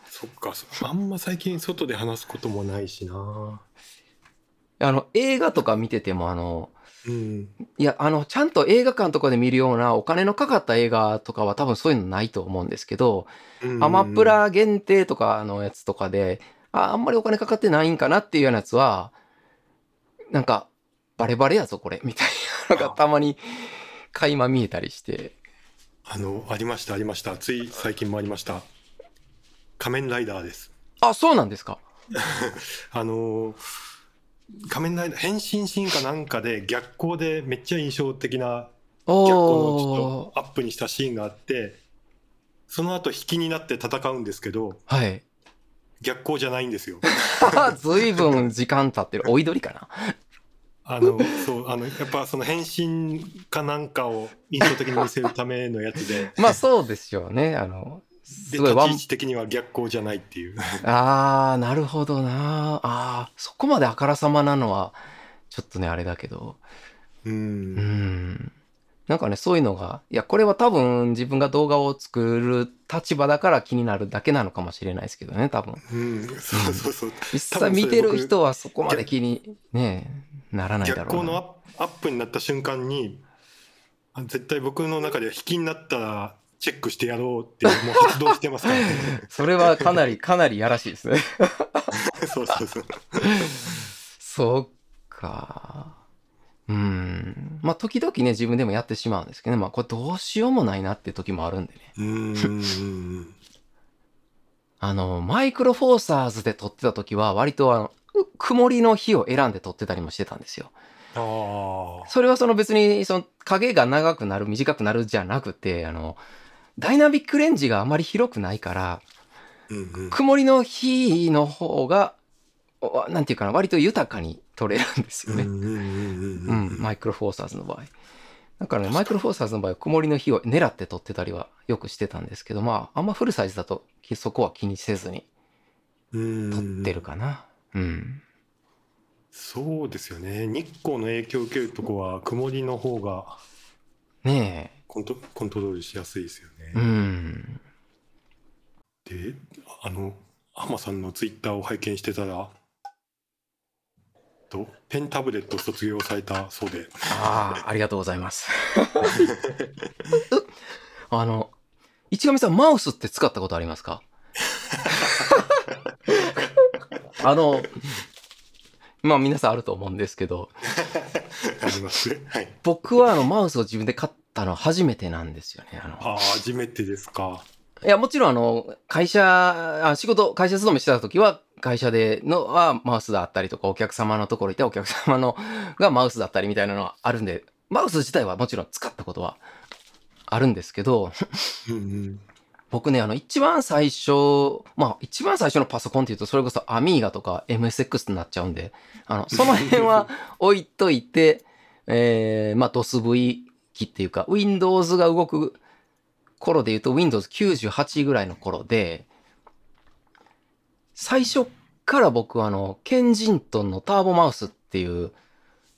そっか、あんま最近外で話すこともないしな。あの、映画とか見てても、あの、うん、いや、あの、ちゃんと映画館とかで見るようなお金のかかった映画とかは多分そういうのないと思うんですけど、アマプラ限定とかのやつとかで、ああんまりお金かかってないんかなっていうようなやつは、なんか、バレバレやぞ、これ、みたいなのがたまに垣間見えたりして。あの、ありました、ありました。つい最近もありました。仮面ライダーです。あ、そうなんですか？あの、仮面ライダー、変身シーンかなんかで逆光でめっちゃ印象的な逆光のちょっとアップにしたシーンがあって、その後引きになって戦うんですけど、はい。逆光じゃないんですよ。ずいぶん時間経ってる。追い取りかな？あの、そう、あの、やっぱその変身かなんかを印象的に見せるためのやつで。まあそうですよね。あの、すごい。立ち位置的には逆光じゃないっていう。ああ、なるほどな。ああ、そこまであからさまなのは、ちょっとね、あれだけど。うん。うん。なんかね、そういうのが、いや、これは多分自分が動画を作る立場だから気になるだけなのかもしれないですけどね、多分。うん、そうそうそう。実際見てる人はそこまで気に、ね、ならないだろうな。逆光のアップになった瞬間に、絶対僕の中では引きになったらチェックしてやろうってもう発動してますからね。それはかなり、かなりやらしいですね。そうそうそう。そうか。うん。まあ、時々ね、自分でもやってしまうんですけどね。まあ、これどうしようもないなって時もあるんでね。うん。あの、マイクロフォーサーズで撮ってた時は、割とあの、曇りの日を選んで撮ってたりもしてたんですよ。ああ。それはその別にその影が長くなる短くなるじゃなくてあのダイナミックレンジがあまり広くないからうんうん。曇りの日の方がおなんていうかな割と豊かに撮れるんですよね。うんうんうんうんううんん、マイクロフォーサーズの場合。だからね、マイクロフォーサーズの場合は曇りの日を狙って撮ってたりはよくしてたんですけど、まあ、あんまフルサイズだとそこは気にせずにうん撮ってるかな。うん。そうですよね。日光の影響を受けるとこは曇りの方がねコントコントロールしやすいですよえ。うね。ん。で、あの、浜さんのツイッターを拝見してたら、とペンタブレットを卒業されたそうで、ああ、ありがとうございます。あの、市上さん、マウスって使ったことありますか？あの、まあ皆さんあると思うんですけど、あります。はい。僕はあのマウスを自分で買ったのは初めてなんですよね。あのああ、初めてですか。いや、もちろん、あの、会社、あ仕事、会社勤めしてた時は、会社でのはマウスだったりとか、お客様のところにいてお客様のがマウスだったりみたいなのはあるんで、マウス自体はもちろん使ったことはあるんですけど。僕ね、あの、一番最初、まあ、一番最初のパソコンっていうと、それこそアミーガとか MSX になっちゃうんで、あの、その辺は 置いといて、えー、まあ、DOSV 機っていうか、Windows が動く頃で言うと Windows 98ぐらいの頃で、最初から僕はあの、ケンジントンのターボマウスっていう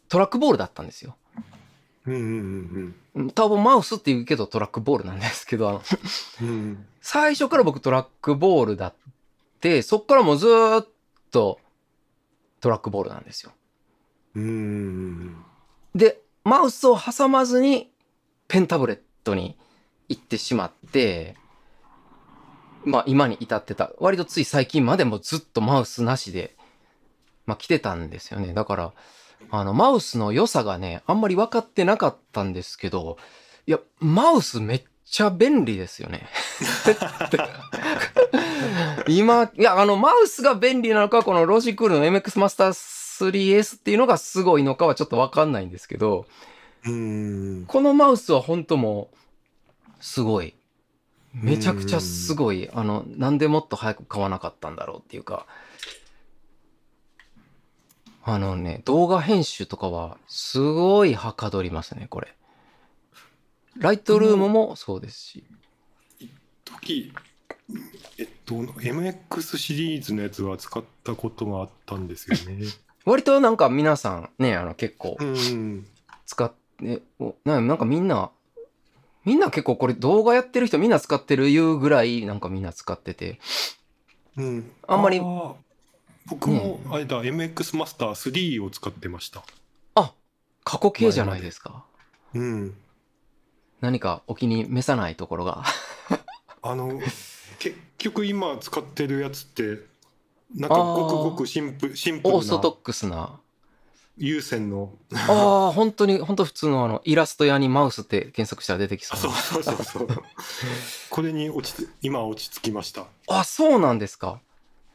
トラックボールだったんですよ。うんうんうんターボマウスって言うけどトラックボールなんですけど、あの、最初から僕トラックボールだって、そっからもうずーっとトラックボールなんですよ。うんうんで、マウスを挟まずにペンタブレットに行ってしまって、まあ今に至ってた。割とつい最近までもずっとマウスなしで、まあ来てたんですよね。だから、あの、マウスの良さがね、あんまり分かってなかったんですけど、いや、マウスめっちゃ便利ですよね。今、いや、あの、マウスが便利なのか、このロジクールの MX マスター 3S っていうのがすごいのかはちょっとわかんないんですけど、このマウスは本当もう、すごい。めちゃくちゃすごい。あの、なんでもっと早く買わなかったんだろうっていうか、あのね、動画編集とかは、すごいはかどりますね、これ。ライトルームもそうですし。時えっと MX シリーズのやつは使ったことがあったんですよね。割となんか皆さんね、あの結構使って、なんかみんな、みんな結構これ動画やってる人みんな使ってるいうぐらいなんかみんな使ってて。うん、あんまりー僕もあれだ、MX マスター3を使ってました。あ、過去形じゃないですか。うん、何かお気に召さないところが。あの結局今使ってるやつってなんかごくごくシンプシンプルなオーソドックスな。有線のああ、本当に、本当普通のあの、イラスト屋にマウスって検索したら出てきそあうな。そうそうそうそう これに落ち着今落ち着きました。あ、そうなんですか？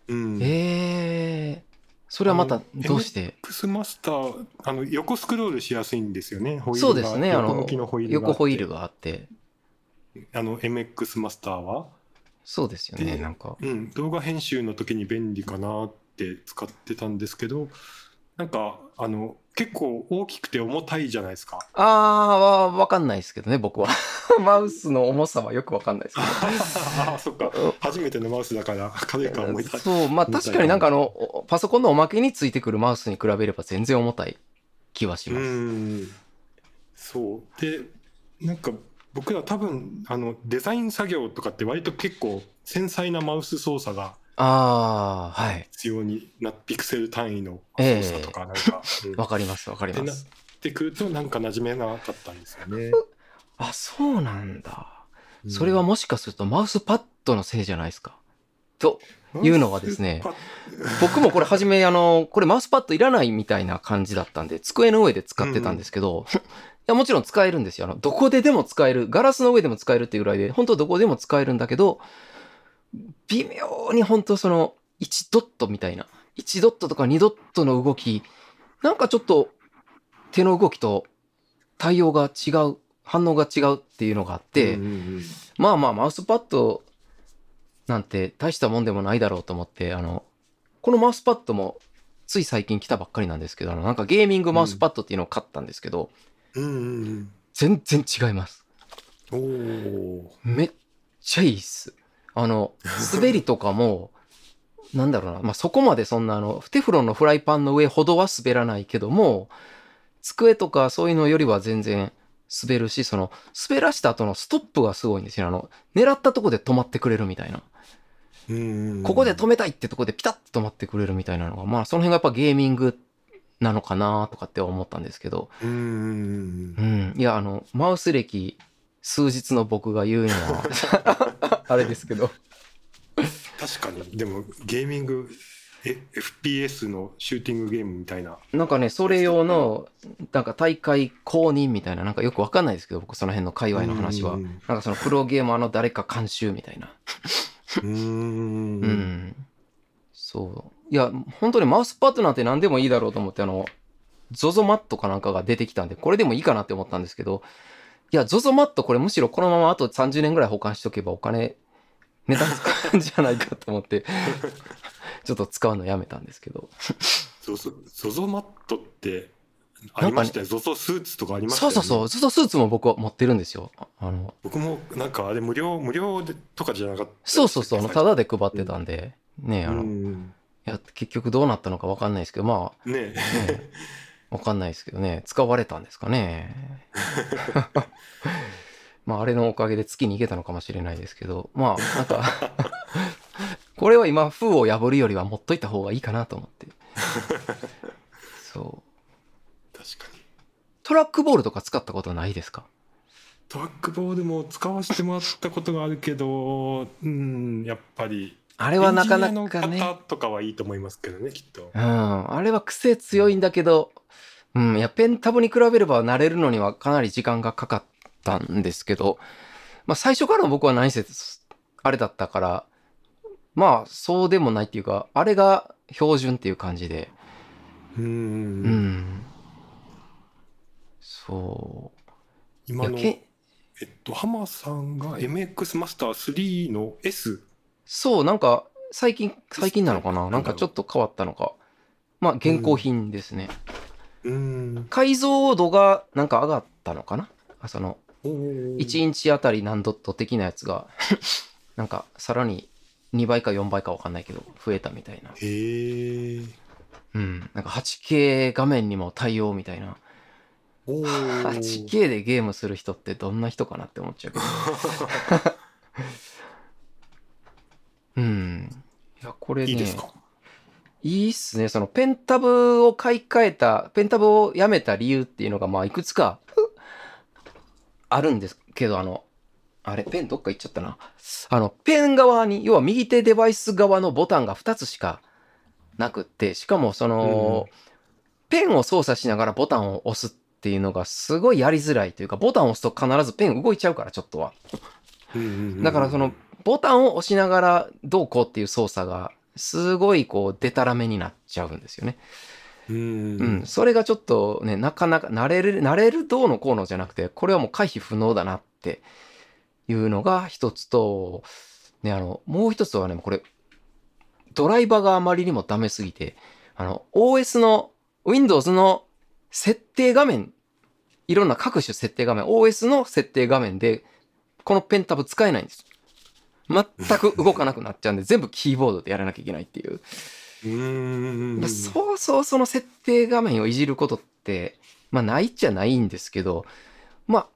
うん、ええそれはまたどうして、MX マスターあの横スクロールしやすいんですよね。ホイールがそうですね、あの横向きのホイールがあって横ホイールがあって。あの MX マスターは、そうですよね、でなんか。うん、動画編集の時に便利かなって使ってたんですけどなんかあの結構大きくて重たいじゃないですか。ああ、わわかんないですけどね、僕は。マウスの重さはよくわかんないですけど。あ あそっか初めてのマウスだから軽いか重いか。そう、まあ確かになんかあの、おパソコンのおまけについてくるマウスに比べれば全然重たい気はしうます。んそうでなんか僕ら多分あのデザイン作業とかって割と結構繊細なマウス操作がああ、はい。必要になピクセル単位の操作とかなんか、うんわかります、わかります。ってくるとなんか馴染めなかったんですよね。あ、そうなんだ。うんそれはもしかするとマウスパッドのせいじゃないですか。というのはですね僕もこれ初めあの、これマウスパッドいらないみたいな感じだったんで、机の上で使ってたんですけど、いやもちろん使えるんですよ。あの、どこででも使える。ガラスの上でも使えるっていうぐらいで、本当どこでも使えるんだけど、微妙に本当その、1ドットみたいな、1ドットとか2ドットの動き、なんかちょっと手の動きと対応が違う、反応が違うっていうのがあって、うんうんうんまあまあマウスパッドなんて大したもんでもないだろうと思って、あの、このマウスパッドもつい最近来たばっかりなんですけど、あのなんかゲーミングマウスパッドっていうのを買ったんですけど、うんうん全然違います。めっちゃいいっす。あの、滑りとかも、なんだろうな、まあ、そこまでそんなあの、テフロンのフライパンの上ほどは滑らないけども、机とかそういうのよりは全然滑るし、その、滑らした後のストップがすごいんですよ。あの、狙ったとこで止まってくれるみたいな。ここで止めたいってとこでピタッと止まってくれるみたいなのが、まあ、その辺がやっぱゲーミングなのかなとかって思ったんですけど、うん。いや、あの、マウス歴数日の僕が言うには、あれですけど。確かにでもゲーミングえ FPS のシューティングゲームみたいななんかね、それ用の、なんか大会公認みたいな、なんかよくわかんないですけど、僕その辺の界隈の話は。うんなんかそのプロゲーマーの誰か監修みたいな。うーんうん。そう。いや、本当にマウスパッドなんて何でもいいだろうと思って、あの、ZOZO マットかなんかが出てきたんで、これでもいいかなって思ったんですけど、いや、ZOZO マットこれむしろこのままあと30年ぐらい保管しとけばお金、値段使うんじゃないかと思って、ちょっと使うのやめたんですけど。ゾゾゾゾマットってありましたよ、ゾゾスーツとかありましたよ、ね、そうそうそう、ZOZO スーツも僕は持ってるんですよ。ああの、僕もなんかあれ無料無料でとかじゃなかった。そうそうそう、あのたただで配ってたんで、ねあの、いうん。や、結局どうなったのかわかんないですけど、まあ、ねねわかんないですけどね、使われたんですかね。まあ、あれのおかげで月に行けたのかもしれないですけど、まあ、なんか、これは今、封を破るよりは持っといた方がいいかなと思って。そう。確かにトラックボールとか使ったことないですか？トラックボールも使わせてもらったことがあるけどうんやっぱりあれはなかなかね。とかはいいと思いますけどねきっとうん。あれは癖強いんだけど、うん。いや、ペンタブに比べれば慣れるのにはかなり時間がかかったんですけど、まあ最初から僕は何せ、あれだったから、まあそうでもないっていうか、あれが標準っていう感じで、うんうん。そう。い今のえっと浜さんが MX マスター3の S そう、なんか最近、最近なのかな？なんかちょっと変わったのか。まあ現行品ですね。うん。解像度がなんか上がったのかな？あその、おー。1インチあたり何ドット的なやつが。なんかさらに2倍か4倍かわかんないけど増えたみたいな。へえうん。なんか 8K 画面にも対応みたいな。おー。8K でゲームする人ってどんな人かなって思っちゃうけど うんいやこれねいいですか？いいっすね。そのペンタブを買い替えたペンタブをやめた理由っていうのがまあいくつか あるんですけどあのあれペンどっか行っちゃったな。あのペン側に要は右手デバイス側のボタンが2つしかなくってしかもその、ペンを操作しながらボタンを押すっていうのがすごいやりづらいというかボタンを押すと必ずペン動いちゃうからちょっとは。うんうんうん。だからそのボタンを押しながらどうこうっていう操作がすごいこうデタラメになっちゃうんですよね。うんうん。それがちょっとね、なかなか慣れる、慣れるどうのこうのじゃなくて、これはもう回避不能だなっていうのが一つと、ね、あの、もう一つはね、これ、ドライバーがあまりにもダメすぎて、あの、OS の、Windows の設定画面、いろんな各種設定画面、OS の設定画面で、このペンタブ使えないんです。全く動かなくなっちゃうんで、全部キーボードでやらなきゃいけないっていう。うそうそうその設定画面をいじることって、まあないっちゃないんですけど、ま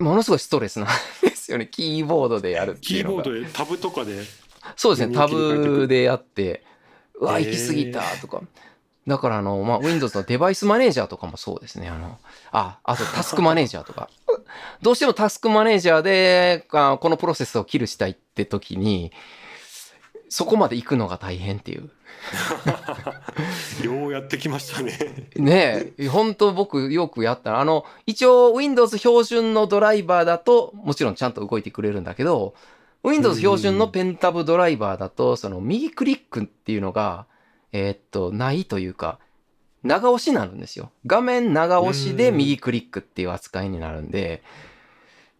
あ、ものすごいストレスなんですよね。キーボードでやるってキーいうのが。ボードでタブとかでそうですね。タブでやって、うわ、行き過ぎたとか。だからあの、まあ、Windows のデバイスマネージャーとかもそうですね。あの、あ、あとタスクマネージャーとか。どうしてもタスクマネージャーで、あこのプロセスをキルしたいって時に、そこまで行くのが大変っていう。ようやってきましたね ねえ、本当僕よくやった。あの、一応 Windows 標準のドライバーだと、もちろんちゃんと動いてくれるんだけど、Windows 標準のペンタブドライバーだと、その右クリックっていうのが、えーっと、ないというか、長押しになるんですよ。画面長押しで右クリックっていう扱いになるんで、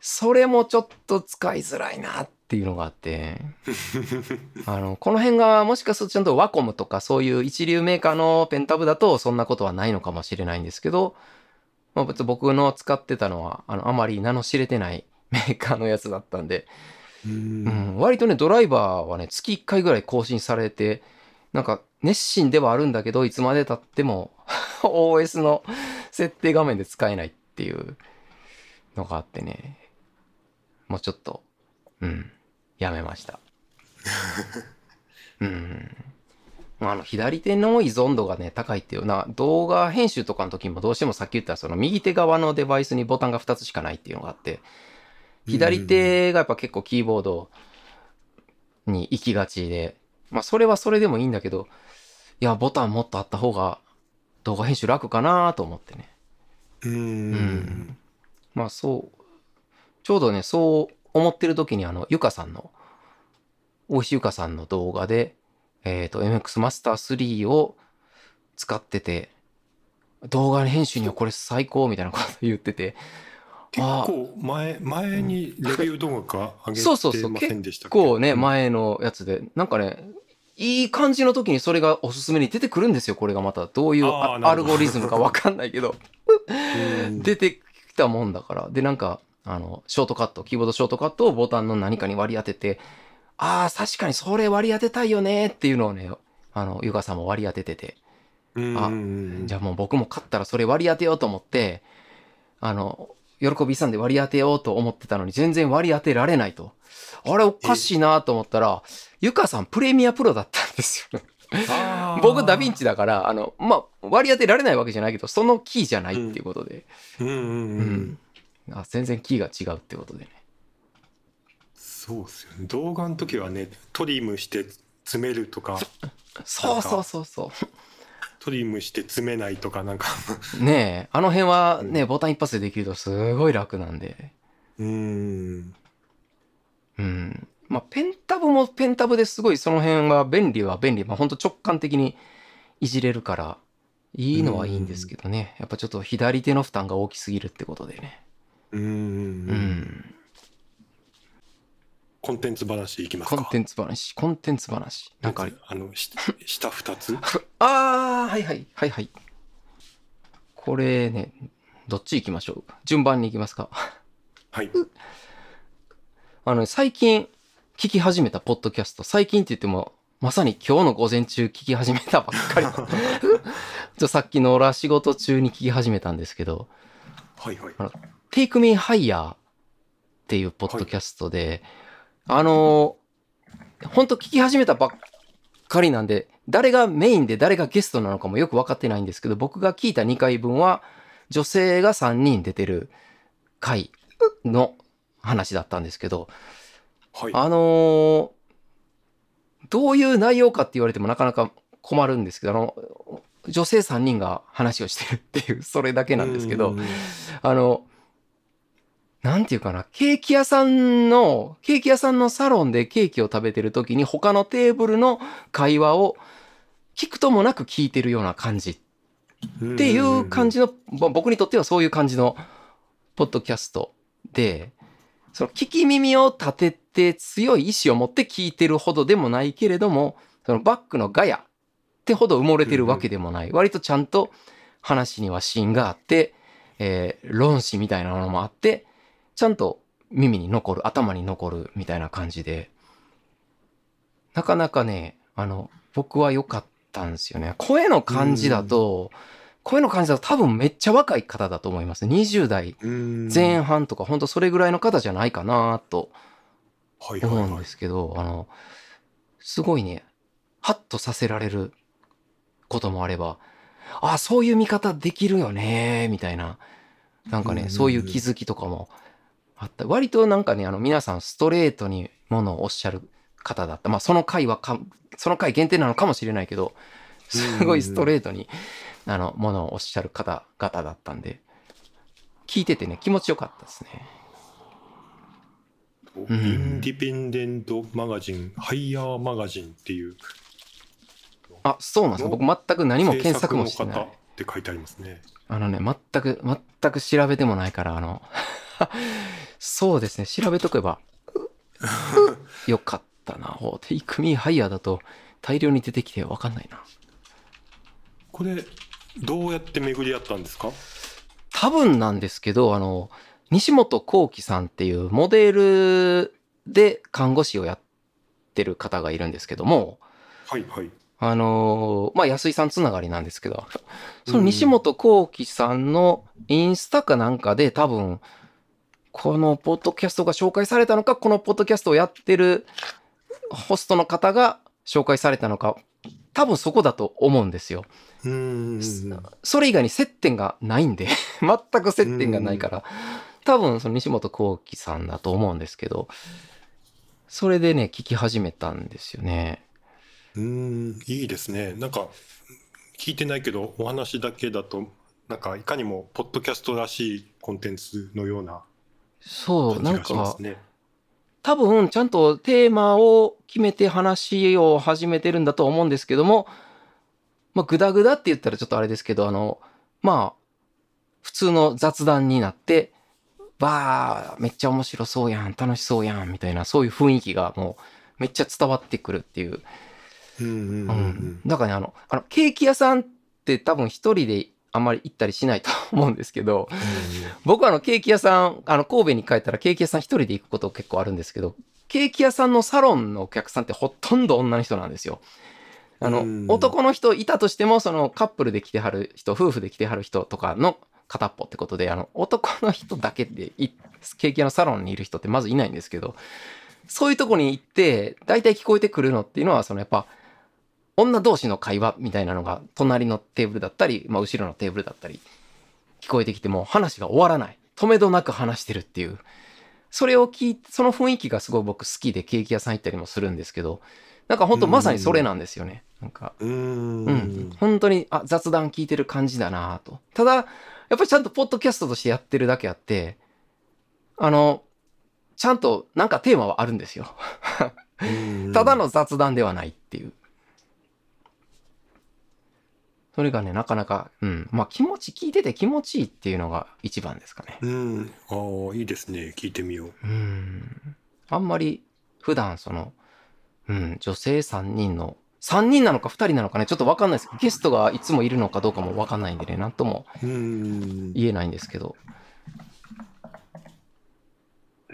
それもちょっと使いづらいなっていうのがあって、あの、この辺がもしかするとちゃんとワコムとかそういう一流メーカーのペンタブだとそんなことはないのかもしれないんですけど、まあ別に僕の使ってたのは、あの、あまり名の知れてないメーカーのやつだったんで、ううん。ん、割とね、ドライバーはね、月1回ぐらい更新されて、なんか熱心ではあるんだけど、いつまで経っても OS の設定画面で使えないっていうのがあってね、もうちょっと、うん、やめました。うん。あの、左手の依存度がね、高いっていうな、動画編集とかの時もどうしてもさっき言ったその右手側のデバイスにボタンが2つしかないっていうのがあって、左手がやっぱ結構キーボードに行きがちで、まあそれはそれでもいいんだけど、いや、ボタンもっとあった方が動画編集楽かなと思ってね。うん。うん。まあそう、ちょうどね、そう思ってる時にあの、ゆかさんの、大石ゆかさんの動画で、えっ、と、MX マスター3を使ってて、動画編集にはこれ最高みたいなこと言ってて、結あ構前前にレビュー動画が上げそうそうそうてませんでしたっけ？結構ね、うん前のやつで、なんかね、いい感じの時にそれがおすすめに出てくるんですよ、これがまた。どういうアルゴリズムか わかんないけど。うん出てきたもんだから。で、なんか、あの、ショートカット、キーボードショートカットをボタンの何かに割り当てて、ああ、確かにそれ割り当てたいよねっていうのをね、あの、ゆかさんも割り当ててて、うんあうんじゃあもう僕も勝ったらそれ割り当てようと思って、あの、喜びさんで割り当てようと思ってたのに全然割り当てられないと。あれおかしいなと思ったら、ゆかさんプレミアプロだったんですよ。僕ダヴィンチだから、あの、まあ、割り当てられないわけじゃないけど、そのキーじゃないっていうことで。うんうんううんん。あ全然キーが違うってことでね。そうですよね動画の時はねトリムして詰めるとかそうそうそうそトリムして詰めないとかなんかう。ねえ、あの辺はね、ボタン一発でできるとすごい楽なんで。うんうん。まあ、ペンタブもペンタブですごいその辺は便利は便利。まあ、ほんと直感的にいじれるから、いいのはいいんですけどね。やっぱちょっと左手の負担が大きすぎるってことでね。うんうんううんん。コンテンツ話いきますか？コンテンツ話、コンテンツ話？なんかあのし下二つ？あー、はいはい、はいはい。これね、どっち行きましょう？順番に行きますか？はいあの、最近聞き始めたポッドキャスト、最近って言っても、まさに今日の午前中聞き始めたばっかりの。ちょさっきのら仕事中に聞き始めたんですけど、はいはい Take Me Higher っていうポッドキャストで、あのー、ほんと聞き始めたばっかりなんで、誰がメインで誰がゲストなのかもよく分かってないんですけど、僕が聞いた2回分は、女性が3人出てる回の話だったんですけど、はい。あのーどういう内容かって言われてもなかなか困るんですけど、あの、女性3人が話をしてるっていう、それだけなんですけどう、ん。あの、なんていうかな、ケーキ屋さんの、ケーキ屋さんのサロンでケーキを食べてる時に他のテーブルの会話を聞くともなく聞いてるような感じっていう感じの、僕にとってはそういう感じのポッドキャストで、その聞き耳を立てて強い意志を持って聞いてるほどでもないけれども、そのバックのガヤってほど埋もれてるわけでもない。割とちゃんと話には芯があって、えー論旨みたいなものもあって、ちゃんと耳に残る、頭に残るみたいな感じで、なかなかね、あの、僕は良かったんですよね。声の感じだと、声の感じだと多分めっちゃ若い方だと思います。20代うん。前半とか、ほんとそれぐらいの方じゃないかなとはいはい思うんではいすけど、あの、すごいね、ハッとさせられることもあれば、あ、そういう見方できるよね、みたいな、なんかね、そういう気づきとかもあった。割となんかね、あの、皆さんストレートにものをおっしゃる方だった。まあ、その回はか、その回限定なのかもしれないけど、すごいストレートに、あの、ものをおっしゃる方々だったんで、聞いててね、気持ちよかったですね。インディペンデントマガジンハイヤーマガジンっていうあ、そうなんですか。僕全く何も検索もしてない。って書いてありますね。あのね、全く、全く調べてもないから、あの、そうですね、調べとけば、よかったな。おテイクミーハイヤーだと大量に出てきてわかんないな。これ、どうやって巡り合ったんですか？多分なんですけど、あの、西本幸輝さんっていうモデルで看護師をやってる方がいるんですけども、はいはい。あのーまあ、安井さんつながりなんですけど、その西本幸輝さんのインスタかなんかで多分、このポッドキャストが紹介されたのか、このポッドキャストをやってるホストの方が紹介されたのか、多分そこだと思うんですよ。それ以外に接点がないんで、全く接点がないから、多分その西本幸輝さんだと思うんですけど、それでね、聞き始めたんですよね。うーん、いいですね。なんか、聞いてないけど、お話だけだと、なんか、いかにも、ポッドキャストらしいコンテンツのようなそう、なんか。多分ちゃんとテーマを決めて話を始めてるんだと思うんですけども、まあ、ぐだぐだって言ったらちょっとあれですけど、あの、まあ、普通の雑談になって、ばあ、めっちゃ面白そうやん、楽しそうやん、みたいな、そういう雰囲気がもう、めっちゃ伝わってくるっていう。うんうんうん。だからね、あの、あの、ケーキ屋さんって多分一人であんまり行ったりしないと思うんですけど、僕はあのケーキ屋さん、あの神戸に帰ったらケーキ屋さん一人で行くこと結構あるんですけど、ケーキ屋さんのサロンのお客さんってほとんど女の人なんですよ。あのうん、男の人いたとしても、そのカップルで来てはる人、夫婦で来てはる人とかの片っぽってことで、あの、男の人だけでい、ケーキ屋のサロンにいる人ってまずいないんですけど、そういうとこに行って、大体聞こえてくるのっていうのは、そのやっぱ、女同士の会話みたいなのが、隣のテーブルだったり、まあ、後ろのテーブルだったり、聞こえてきても話が終わらない。止めどなく話してるっていう。それを聞いて、その雰囲気がすごい僕好きでケーキ屋さん行ったりもするんですけど、なんか本当まさにそれなんですよね。なんか、うーん。うん。本当に、あ、雑談聞いてる感じだなと。ただ、やっぱりちゃんとポッドキャストとしてやってるだけあって、あの、ちゃんとなんかテーマはあるんですよ。うん ただの雑談ではないっていう。それがね、なかなか、うん。まあ気持ち、聞いてて気持ちいいっていうのが一番ですかね。うん。ああ、いいですね。聞いてみよう。うん。あんまり普段その、うん、女性3人の、3人なのか2人なのかね、ちょっとわかんないです。ゲストがいつもいるのかどうかもわかんないんでね、なんとも。言えないんですけど。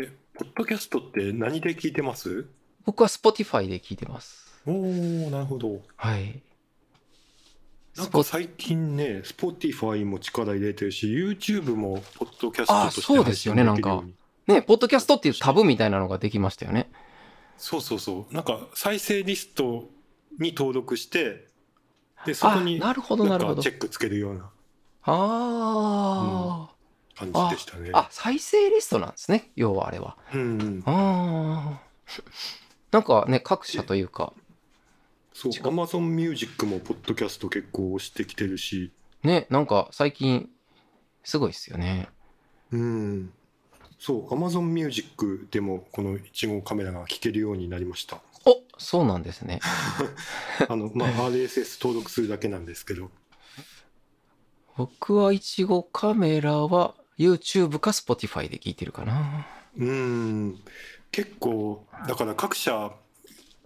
え、ポッドキャストって何で聞いてます？僕は Spotify で聞いてます。おおなるほど。はい。なんか最近ね、Spotify も力入れてるし、YouTube もポッドキャストとしてあそうですよね配信できるようにね、ポッドキャストっていうタブみたいなのができましたよね。そうそうそう。なんか再生リストに登録して、で、そこあ、になるほど、なるほどなんかチ。ェックつけるようなあ感じでしたね。あ、あ、再生リストなんですね。要はあれは。うんうん。ああ。なんかね、各社というか、そう、違う Amazon Music もポッドキャスト結構押してきてるし、ね、なんか最近、すごいですよね。うん。そう、Amazon Music でもこの1号カメラが聞けるようになりました。おそうなんですね。あの、まあ、RSS 登録するだけなんですけど。僕はイチゴカメラは YouTube か Spotify で聞いてるかな。うん。結構、だから各社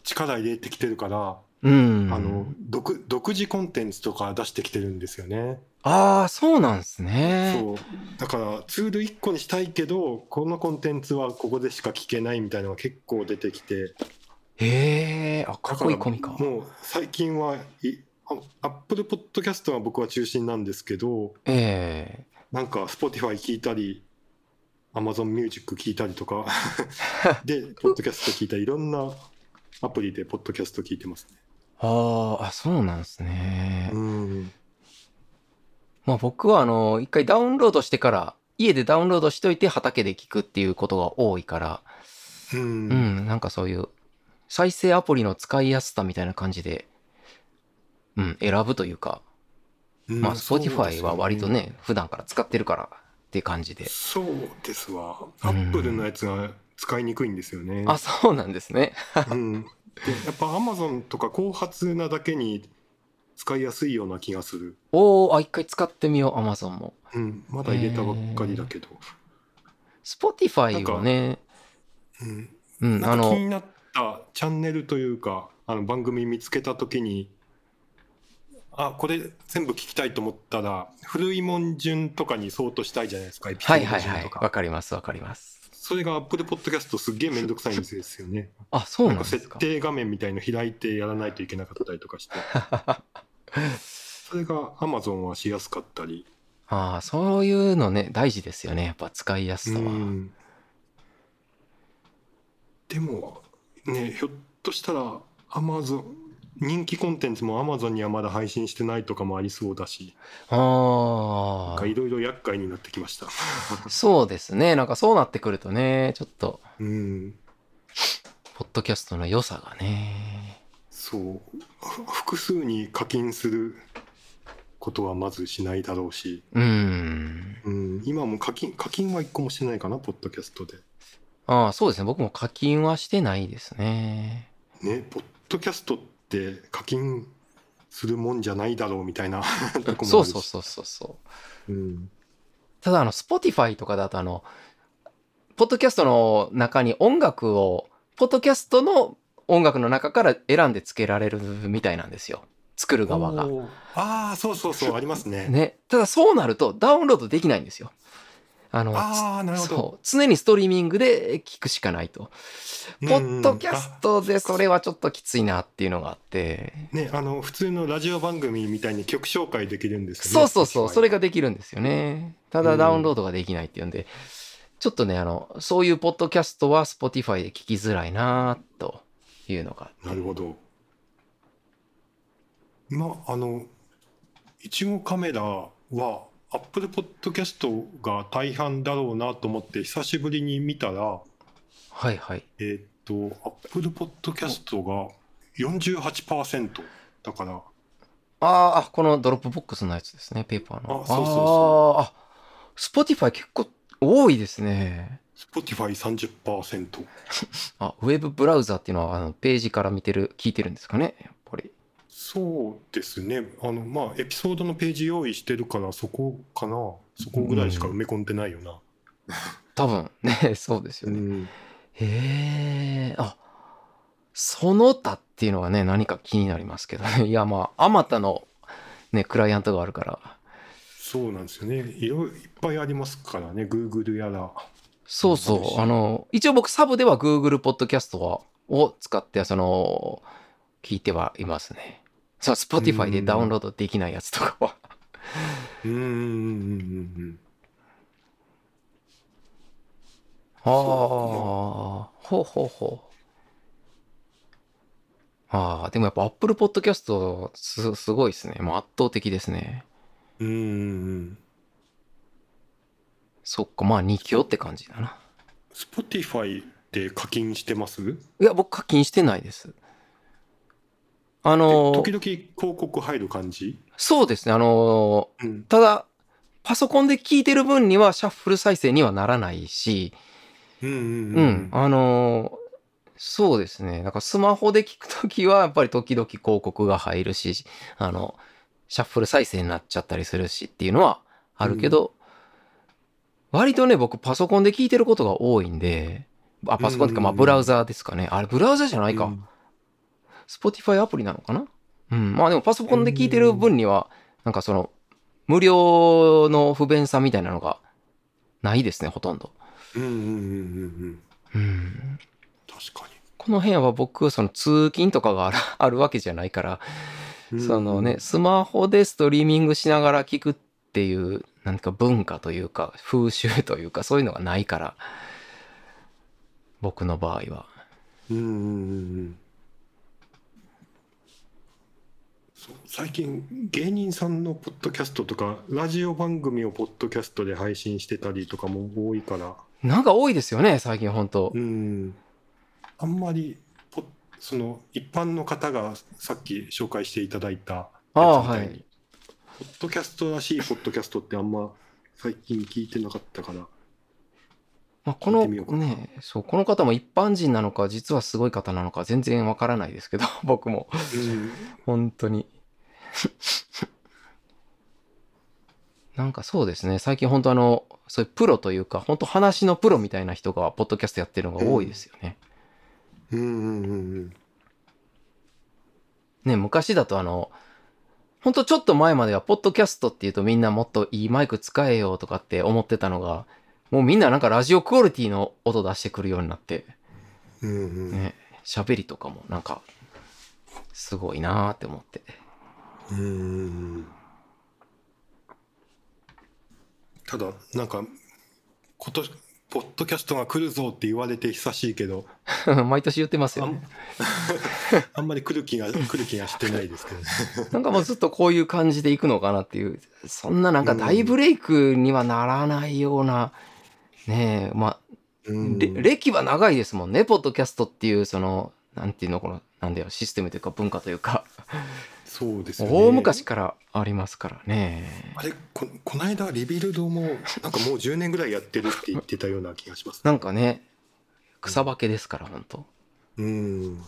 力入れてきてるから、うん。あの、独、独自コンテンツとか出してきてるんですよね。ああ、そうなんですね。そう。だからツール1個にしたいけど、このコンテンツはここでしか聞けないみたいなのが結構出てきて、へえ、あ、かっこいいコミか。もう最近はいあ Apple Podcast が僕は中心なんですけど、ええなんか Spotify 聞いたり、Amazon Music 聞いたりとか、で、ポッドキャスト聞いたり、いろんなアプリでポッドキャスト聞いてますね。あーあ、そうなんですね。うん。まあ僕はあの、一回ダウンロードしてから、家でダウンロードしといて畑で聞くっていうことが多いから、う。うんん、なんかそういう、再生アプリの使いやすさみたいな感じで、うん、選ぶというか、まあ、Spotify は割と。ね、普段から使ってるからって感じで。そうですわ。うん Apple のやつが使いにくいんですよね。あ、そうなんですね。うん。で、やっぱ Amazon とか後発なだけに、使いやすいような気がする。おー、あ、一回使ってみよう、Amazon も。うん、まだ入れたばっかりだけど。Spotify はね、うん、うん、あの、なんか気になったチャンネルというか、あの番組見つけたときに、あ、これ全部聞きたいと思ったら、古いもん順とかに相当したいじゃないですか、エピソードはいはいはい。順とか。わかります、わかります。それが Apple Podcast すっげえめんどくさいんですよね。あ、そうなんんですか？設定画面みたいの開いてやらないといけなかったりとかして、それが Amazon はしやすかったり。ああ、そういうのね、大事ですよね。やっぱ使いやすさは。うんでもねひょっとしたら Amazon 人気コンテンツも Amazon にはまだ配信してないとかもありそうだしああい、ろいろ厄介になってきました そうですね。なんかそうなってくるとね、ちょっと、うんポッドキャストの良さがね。そうふ複数に課金することはまずしないだろうし、うん。うん、今も課金課金は一個もしてないかなポッドキャストでああ、そうですね。僕も課金はしてないですね。ねポッドキャストって課金するもんじゃないだろうみたいな とこそうそうそうそうそう。うんただ、あの、Spotify とかだと、あの、ポッドキャストの中に音楽を、ポッドキャストの音楽の中から選んでつけられるみたいなんですよ。作る側が。ああそうそうそうありますねね。ただ、そうなるとダウンロードできないんですよ。あの、あそう。常にストリーミングで聞くしかないと。うんポッドキャストでそれはちょっときついなっていうのがあって。ねあの普通のラジオ番組みたいに曲紹介できるんですよねそうそうそう。それができるんですよね。ただダウンロードができないっていうんで、ちょっとね、あの、そういうポッドキャストは Spotify で聞きづらいなというのが。なるほど今あのいちごカメラはアップルポッドキャストが大半だろうなと思って久しぶりに見たらはいはい。えーっとアップルポッドキャストが48%だからあーあ、このドロップボックスのやつですね、ペーパーの。あそうそうそうあーあ、Spotify 結構多いですね。Spotify30% あ、ウェブブラウザっていうのは、あの、ページから見てる、聞いてるんですかね、やっ。そうですねあのまあエピソードのページ用意してるからそこかなそこぐらいしか埋め込んでないよな、多分、ね、そうですよね。うんへえ、あ、その他っていうのがね、何か気になりますけどね。いや、まあ、あまたの、ね、クライアントがあるから。そうなんですよねいろいろいっぱいありますからね Google やらそうそう。あの、一応僕サブでは Google ポッドキャストはを使って、その、聞いてはいますね。そう、Spotify でダウンロードできないやつとかは。うんうんうんうんうんああ、ほうほうほう。ああ、でもやっぱ Apple Podcast す、すごいですね。もう圧倒的ですね。うんうんうんそっか、まあ2強って感じだな。Spotify って課金してます？でいや、僕課金してないです。あのー時々広告入る感じ？そうですね。あのーうんただ、パソコンで聞いてる分にはシャッフル再生にはならないし、うんうんう、うんんあのーそうですね。なんかスマホで聞くときはやっぱり時々広告が入るし、あの、シャッフル再生になっちゃったりするしっていうのはあるけど、割とね、僕パソコンで聞いてることが多いんで、あ、パソコンっていうかまあうんブラウザーですかね。あれブラウザじゃないか。うん Spotify アプリなのかな？うん。まあでもパソコンで聞いてる分には、なんかその、無料の不便さみたいなのがないですね、ほとんど。うんうんうんうんうんうん。確かこの辺は僕、その通勤とかがある あるわけじゃないから、にそのね、スマホでストリーミングしながら聞くっていう、なんか文化というか、風習というか、そういうのがないから、僕の場合は。うんうんうんうんそう最近芸人さんのポッドキャストとかラジオ番組をポッドキャストで配信してたりとかも多いから。なんか多いですよね、最近本当うん。あんまりポその一般の方がさっき紹介していただいたああやつみたいに。はい。ポッドキャストらしいポッドキャストってあんま最近聞いてなかったからまあ、このね、そう、この方も一般人なのか、実はすごい方なのか、全然わからないですけど、僕も、うん本当に。なんかそうですね。最近本当あの、そういうプロというか、本当話のプロみたいな人が、ポッドキャストやってるのが多いですよね。うんうんうんうん。ね、昔だとあの、本当ちょっと前までは、ポッドキャストっていうとみんなもっといいマイク使えよとかって思ってたのが、もうみんななんかラジオクオリティの音出してくるようになって、うんうん。ね、喋りとかもなんか、すごいなーって思って。うん。ただ、なんか、今年、ポッドキャストが来るぞって言われて久しいけど、毎年言ってますよあんね。あんまり来る気が、来る気がしてないですけどね。なんかもうずっとこういう感じでいくのかなっていう、そんななんか大ブレイクにはならないような、ねえ、まあ、うんれ歴は長いですもんね、ポッドキャストっていう、その、なんていうの、この、なんだよ、システムというか文化というか、そうですよね。大昔からありますからね。あれこ、この間、リビルドも、なんかもう10年ぐらいやってるって言ってたような気がします。なんかね、草分けですから、本当うん。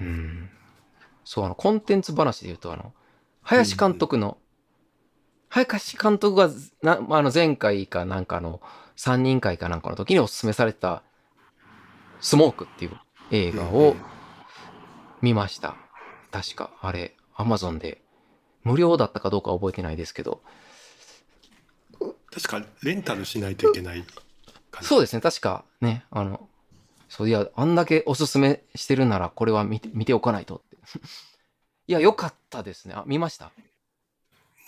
うん。そう、あの、コンテンツ話で言うと、あの、林監督の、林監督がな、あの、前回かなんかの、3人会かなんかの時にお勧めされた、スモークっていう映画を見ました。確か、あれ、アマゾンで、無料だったかどうかは覚えてないですけど、確か、レンタルしないといけない感じ。そうですね、確かね、あの、そういや、あんだけおすすめしてるなら、これは見て見ておかないとって。いや、よかったですね。あ、見ました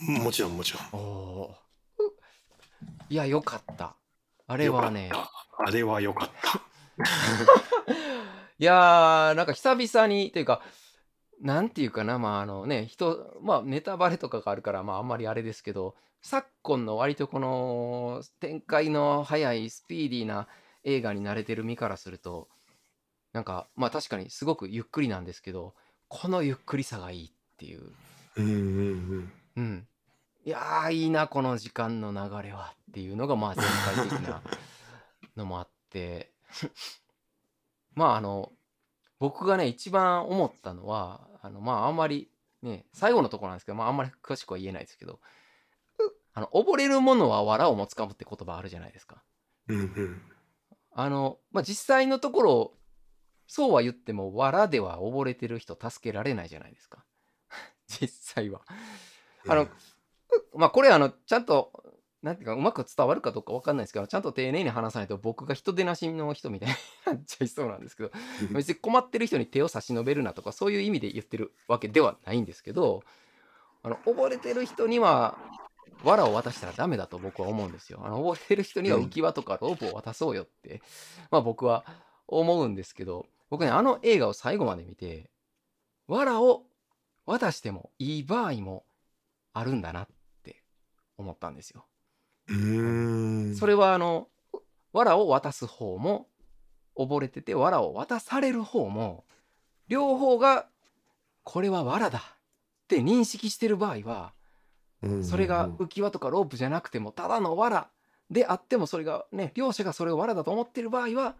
もちろん、もちろん。お。いや、よかった。あれはね。あれはよかった。いやー、なんか久々に、というか、なんていうかな、まあ、あのね、人、まあ、ネタバレとかがあるから、まあ、あんまりあれですけど、昨今の割とこの展開の早い、スピーディーな映画に慣れてる身からすると、なんか、まあ確かにすごくゆっくりなんですけど、このゆっくりさがいいっていう。うんうんうん。うん。いやー、いいな、この時間の流れはっていうのが、まあ全体的な のもあって、まああの、僕がね、一番思ったのは、あの、まああんまり、ね、最後のところなんですけど、まああんまり詳しくは言えないですけど、あの、溺れるものは藁をもつかむって言葉あるじゃないですか。あの、まあ実際のところ、そうは言っても、藁では溺れてる人助けられないじゃないですか。実際は。あの、まあこれあの、ちゃんと、なんていうか、うまく伝わるかどうかわかんないですけど、ちゃんと丁寧に話さないと僕が人出なしの人みたいにな っちゃいそうなんですけど、うん。別に困ってる人に手を差し伸べるなとか、そういう意味で言ってるわけではないんですけど、あの、溺れてる人には、藁を渡したらダメだと僕は思うんですよ。あの、溺れてる人には浮き輪とかロープを渡そうよって、まあ僕は思うんですけど、僕ね、あの映画を最後まで見て、藁を渡してもいい場合もあるんだなって思ったんですよ。それはあの、藁を渡す方も、溺れてて藁を渡される方も、両方が、これは藁だって認識してる場合は、うんそれが浮き輪とかロープじゃなくても、ただの藁であっても、それがね、両者がそれを藁だと思ってる場合は、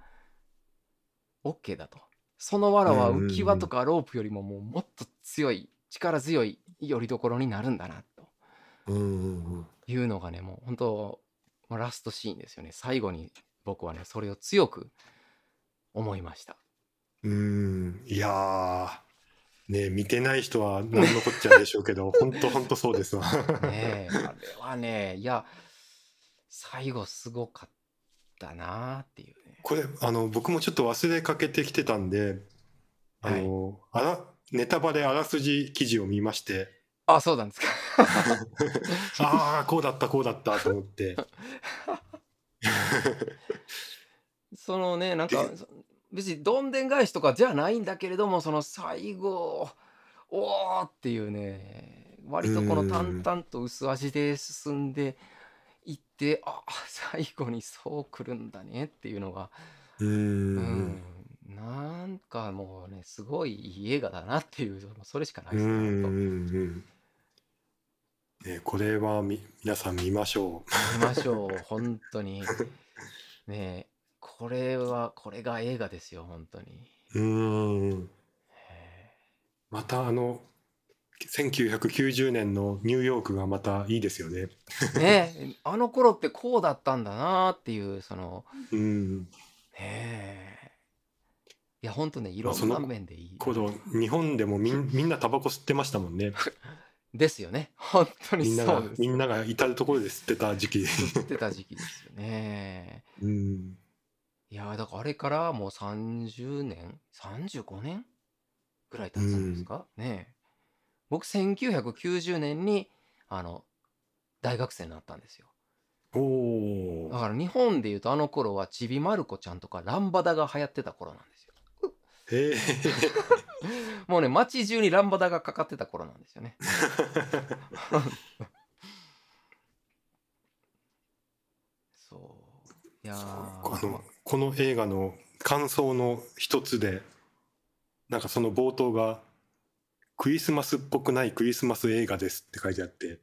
OK だと。その藁は浮き輪とかロープよりももうもっと強い、力強いよりどころになるんだな、とうんうんいうのがね、もう本当、まあラストシーンですよね。最後に僕はね、それを強く思いました。うん。うん。いやー。ね見てない人は何のこっちゃでしょうけど、本当本当そうですわ。ねえ、あれはね、いや、最後すごかったなーっていうね。これ、あの、僕もちょっと忘れかけてきてたんで、あの、あら、ネタバレあらすじ記事を見まして、あ、そうなんですか。ああ、こうだった、こうだったと思って。そのね、なんか、そ別にどんでん返しとかじゃないんだけれども、その最後、おーっていうね、割とこの淡々と薄味で進んでいって、あ、最後にそう来るんだねっていうのが、うん、なんかもうね、すごいいい映画だなっていう、それしかないですね、うんうんほんとうん。ね、これはみ皆さん見ましょ見ましょう、本当に。ねえこれは、これが映画ですよ、本当に。う。ん。またあの1990年のニューヨークがまたいいですよね。ねあの頃ってこうだったんだなっていうそのうん。ねえいやほんとねいろんな面でいい頃日本でもみんみんなタバコ吸ってましたもんね。ですよね本当にみんなそうですがみんなが至る所で吸ってた時期。吸ってた時期ですよねうん。いやだからあれからもう30年35年ぐらい経つんですか、ねえ僕1990年にあの大学生になったんですよおお。だから日本でいうとあの頃はちびまる子ちゃんとかランバダが流行ってた頃なんですよへえ。もうね街中にランバダがかかってた頃なんですよね。そう。いやのこの映画の感想の一つでなんかその冒頭が「クリスマスっぽくないクリスマス映画です」って書いてあって。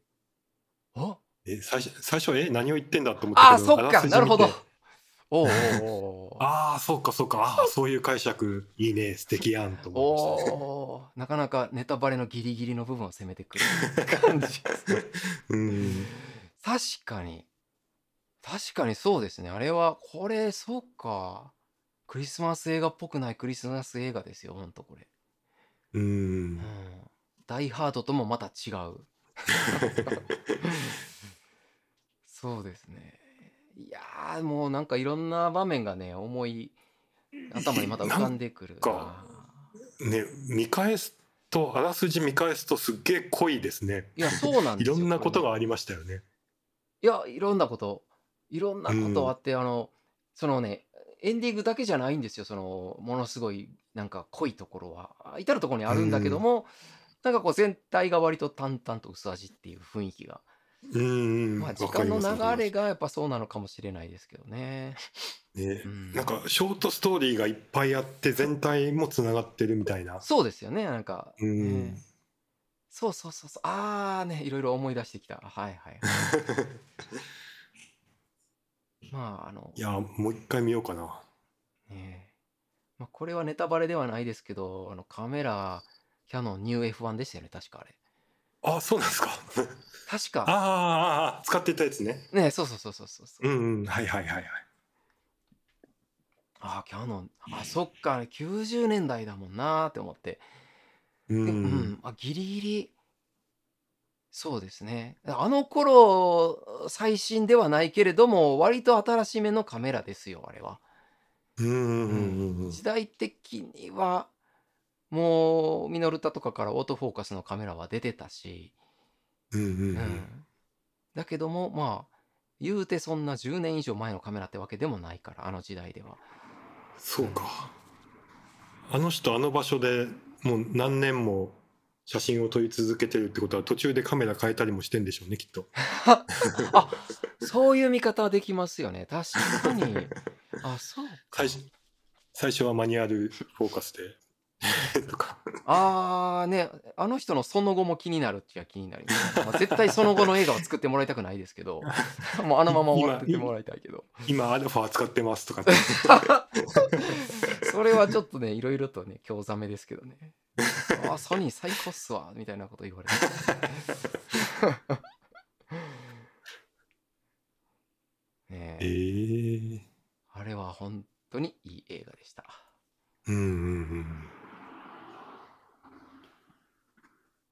あ？え最初最初え何を言ってんだと思ったあーそっか。なるほどおうおああそうかそうか。あーそういう解釈。いいね。素敵やんと思いましたね。おーなかなかネタバレのギリギリの部分を攻めてくる。感じですねうん。確かに。確かにそうですね。あれはこれそうか。クリスマス映画っぽくないクリスマス映画ですよほんとこれ。ううんん。ダイハードともまた違う。そうですねいやーもうなんかいろんな場面がね思い頭にまた浮かん。でくるな。ね見返すとあらすじ見返すとすっげえ濃いですね。いやそうなんですよいろんなことがありましたよね。いやいろんなこと。いろんなことあって、あのそのねエンディングだけじゃないんですよそのものすごいなんか濃いところは。あ至るところにあるんだけども、なんかこう全体が割と淡々と薄味っていう雰囲気が、うんうん。まあ、時わか間のりますわかります流れがやっぱそうなのかもしれないですけどね。ね。うん。なんかショートストーリーがいっぱいあって全体もつながってるみたいな。そうですよねなんか、ねうん。そうそうそうそう。ああねいろいろ思い出してきた。はいはい まああの。いやもう一回見ようかな。ね。えまあ、これはネタバレではないですけどあのカメラキャノンニュー F1 でしたよね確かあれあそうなんですか。確か。ああ使ってたやつね。ねえそうそうそうそうそうそう。うんうん。はいはいはいはい。ああキャノン。あそっか。90年代だもんなーって思って。うでうん。ん。あギリギリ。そうですね。あの頃最新ではないけれども割と新しめのカメラですよあれは。うんうんうん。うん。時代的にはもうミノルタとかからオートフォーカスのカメラは出てたし。うんうんううん。んだけどもまあ言うてそんな10年以上前のカメラってわけでもないからあの時代では。そうか。あの人あの場所でもう何年も写真を撮り続けてるってことは途中でカメラ変えたりもしてんでしょうねきっと。あそういう見方はできますよね。確かに。あそうか。最初はマニュアルフォーカスでとか。あーねあの人のその後も気になるっちゃ気になります、まあ、絶対その後の映画は作ってもらいたくないですけど。もうあのまま終わっててもらいたいけど。今アルファ使ってますとかって。それはちょっとねいろいろとね興ざめですけどね。あソニー最高っすわみたいなこと言われて。ねえ。ええあれは本当にいい映画でした。うんうんうん。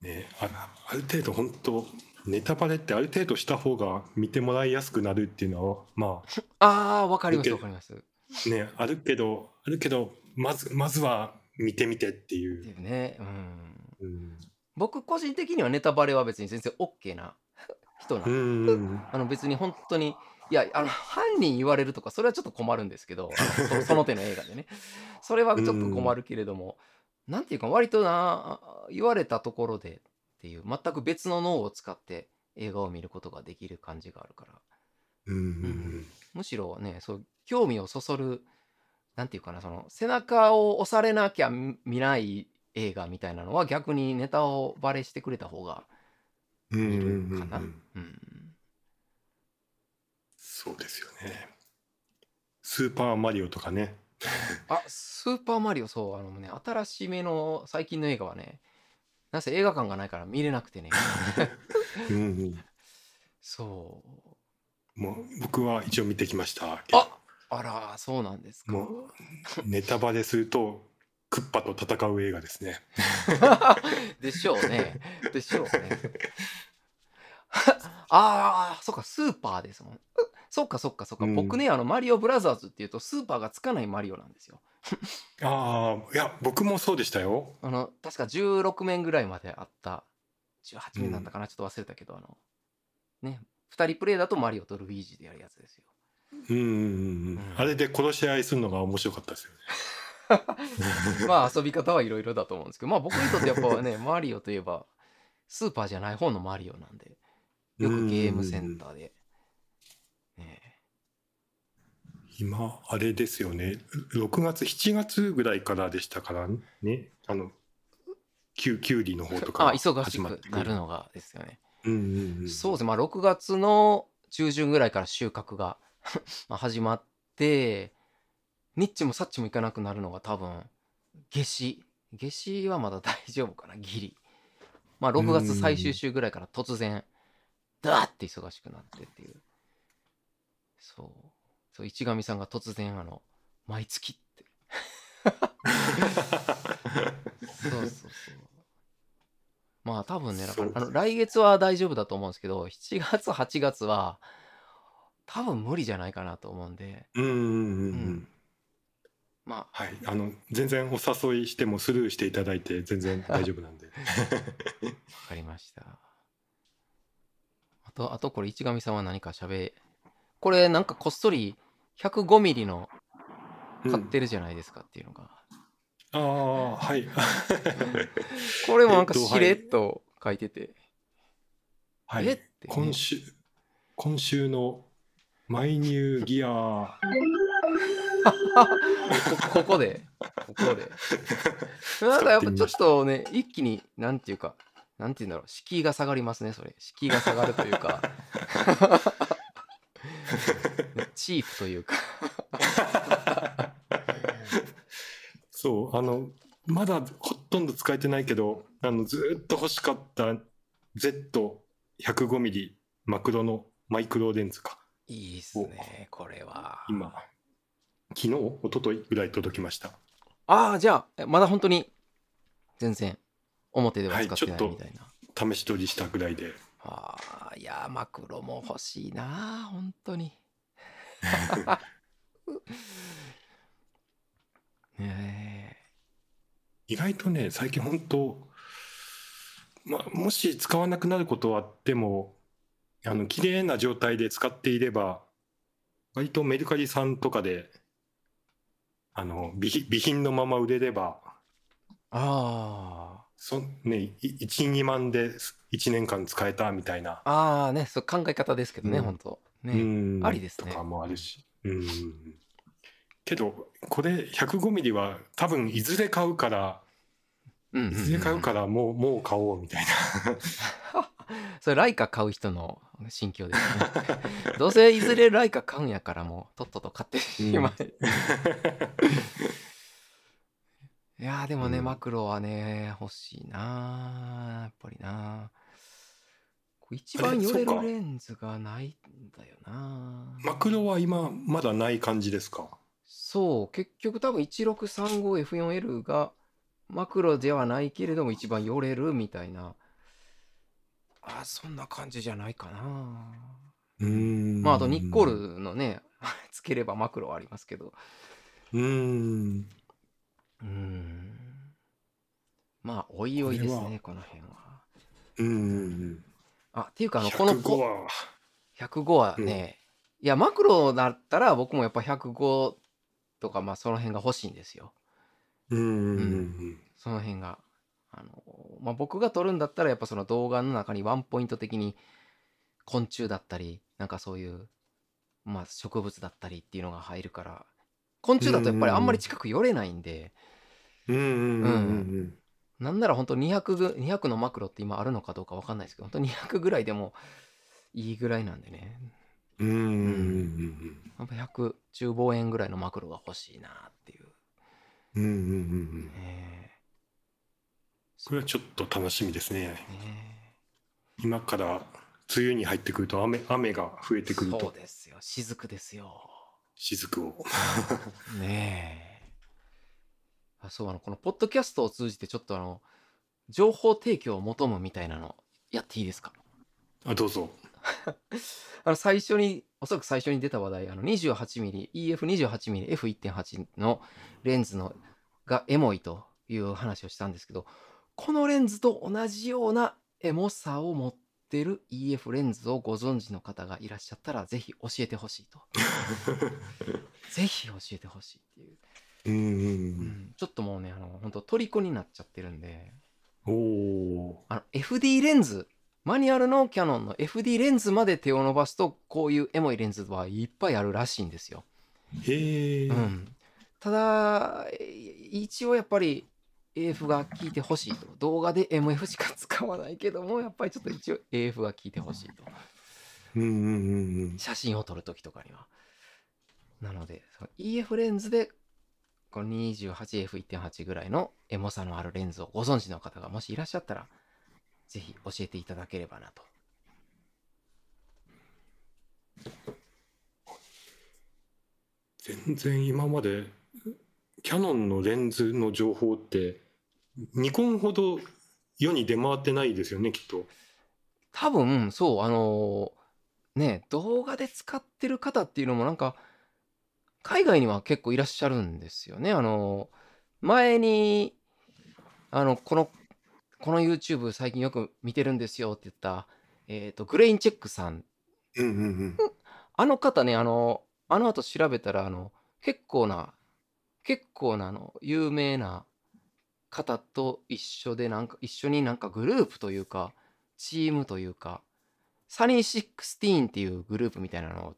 ねあある程度本当ネタバレってある程度した方が見てもらいやすくなるっていうのはまあ ーわかりますいけわかります。ねあるけどあるけどまずまずは見てみてっていてう。ねうん。うん。僕個人的にはネタバレは別に全然 OK な人なんうで、んうん。あの別に本当にいやあの犯人言われるとかそれはちょっと困るんですけどそその手の映画でね。それはちょっと困るけれども、なんていうか割とな言われたところでっていう全く別の脳を使って映画を見ることができる感じがあるからうんうんむしろねそう興味をそそるなんていうかなその背中を押されなきゃ見見ない映画みたいなのは逆にネタをバレしてくれた方がうん見うんうんるかな。そうですよね。スーパーマリオとかね。あスーパーマリオそうあのね新しめの最近の映画はねなんせ映画館がないから見れなくてね。うんうん。そう。もう僕は一応見てきました。ああら、そうなんですか。ネタバレするとクッパと戦う映画ですね。でしょうね。でしょうね。ああ、そっか、スーパーですもん。うそっかそっかそっか、うん僕ね、あの、マリオブラザーズっていうと、スーパーがつかないマリオなんですよ。ああいや僕もそうでしたよ。あの、確か16面ぐらいまであった、18面だったかな、ちょっと忘れたけど、あの、ね、2人プレイだとマリオとルイージでやるやつですよ。うんうんうんううんん。あれで殺し合いするのが面白かったですよね。まあ遊び方はいろいろだと思うんですけど、まあ僕にとってやっぱね、マリオといえば、スーパーじゃない方のマリオなんで、よくゲームセンターで。ね今あれですよね6月7月ぐらいからでしたからねあのキュキュウリの方とかあ、忙しくなるのがですよね。うんうんうんそうですね、まあ6月の中旬ぐらいから収穫が まあ始まって、ニッチもサッチもいかなくなるのが多分、夏至。夏至はまだ大丈夫かな、ギリ。まあ6月最終週ぐらいから突然、ダーって忙しくなってっていう。そう。そう、市上さんが突然、あの、毎月って。そうそうそう。まあ多分ね、だからあの来月は大丈夫だと思うんですけど、7月、8月は多分無理じゃないかなと思うんで、うんうんうんううん。んまあ、はい。あの全然お誘いしてもスルーしていただいて全然大丈夫なんで。わかりました。あと、あとこれ、市上さんは何か喋、これなんかこっそり105ミリの買ってるじゃないですかっていうのが。ああはい。これもなんかえっとしれっと書いてて、はい。え？ってね今週今週のマイニューギア。こ ここで、ここで。なんかやっぱちょっとね、一気に、なんていうか、なんていうんだろう、敷居が下がりますね、それ。敷居が下がるというか、チープというか。そうあのまだほとんど使えてないけどあのずーっと欲しかった Z105 ミリマクロのマイクロレンズかいいっすね、これは。今昨日一昨日ぐらい届きましたああ、じゃあ、えまだ本当に、全然、表では使ってないみたいな。試し撮りしたぐらいでああ、いやー、マクロも欲しいな、本当に。ね意外とね最近本当まあもし使わなくなることはあってもあの綺麗な状態で使っていれば割とメルカリさんとかであの備品備品のまま売れればえあ。そね12万で1年間使えたみたいな、あ、ああね、そう考え方ですけどね、うん。本当。うね。ん。ありですね。とかもあるし、うん、けどこれ105ミリは多分いずれ買うからうんうんうんいずれ買うからもうもう買おうみたいな。それライカ買う人の心境ですね。どうせいずれライカ買うんやからもうとっとと買ってしまえ。いやーでもね、うん。マクロはね欲しいなーやっぱりな一番寄れるレンズがないんだよな。マクロは今まだない感じですか？そう結局多分 1635F4L がマクロではないけれども一番寄れるみたいな。あそんな感じじゃないかな。うーん。まああとニッコールのね つければマクロはありますけど。うーん。うーん。まあおいおいですねこの辺は。うーんあっていうかあのこの105は。105はね、いやマクロだったら僕もやっぱ105とかまあその辺が欲しいんですよ。うーんその辺が。あの、まあ、僕が撮るんだったらやっぱその動画の中にワンポイント的に昆虫だったりなんかそういうまあ植物だったりっていうのが入るから昆虫だとやっぱりあんまり近く寄れないんで、うんうんうん。うんなんなら本当200ぐ200のマクロって今あるのかどうかわかんないですけど本当200ぐらいでもいいぐらいなんでねうんうんうんうんやっぱ100中望遠ぐらいのマクロが欲しいなっていう、うんうんうんうんえーこれはちょっと楽しみですね。ね今から梅雨に入ってくると雨雨が増えてくるそうとですよ。雫ですよ。雫を。ねえ。あ、そう、あの、このポッドキャストを通じてちょっとあの、情報提供を求むみたいなのやっていいですか？あどうぞ。あの、最初に、おそらく最初に出た話題、あの、28mm、EF28mm、F1.8 のレンズのがエモいという話をしたんですけど、このレンズと同じようなエモさを持ってる EF レンズをご存知の方がいらっしゃったら、ぜひ教えてほしいと。ぜひ教えてほしいっていう。うんちょっともうね、あの、本当虜になっちゃってるんで、うん。おおあの、FD レンズ、マニュアルのキャノンの FD レンズまで手を伸ばすと、こういうエモいレンズはいっぱいあるらしいんですよ。ー。へえ。うん。ただ、え一応やっぱり AF が効いてほしいと。動画で MF しか使わないけども、やっぱりちょっと一応 AF が効いてほしいと。うんうんうんうん。写真を撮るときとかには。なので、その EF レンズで、この 28F1.8 ぐらいのエモさのあるレンズをご存知の方がもしいらっしゃったら、ぜひ教えていただければなと。全然今までキャノンのレンズの情報ってニコンほど世に出回ってないですよねきっと。多分、そう、あのーね、動画で使ってる方っていうのもなんか、海外には結構いらっしゃるんですよね。あのー前に、あの、この、この YouTube 最近よく見てるんですよって言った、えっ、と、グレインチェックさん。うんうんうん。あの方ね、あの、あの後調べたら、あの、結構な、結構な、あの、有名な方と一緒で、なんか、一緒になんかグループというか、チームというか、サニー16っていうグループみたいなのを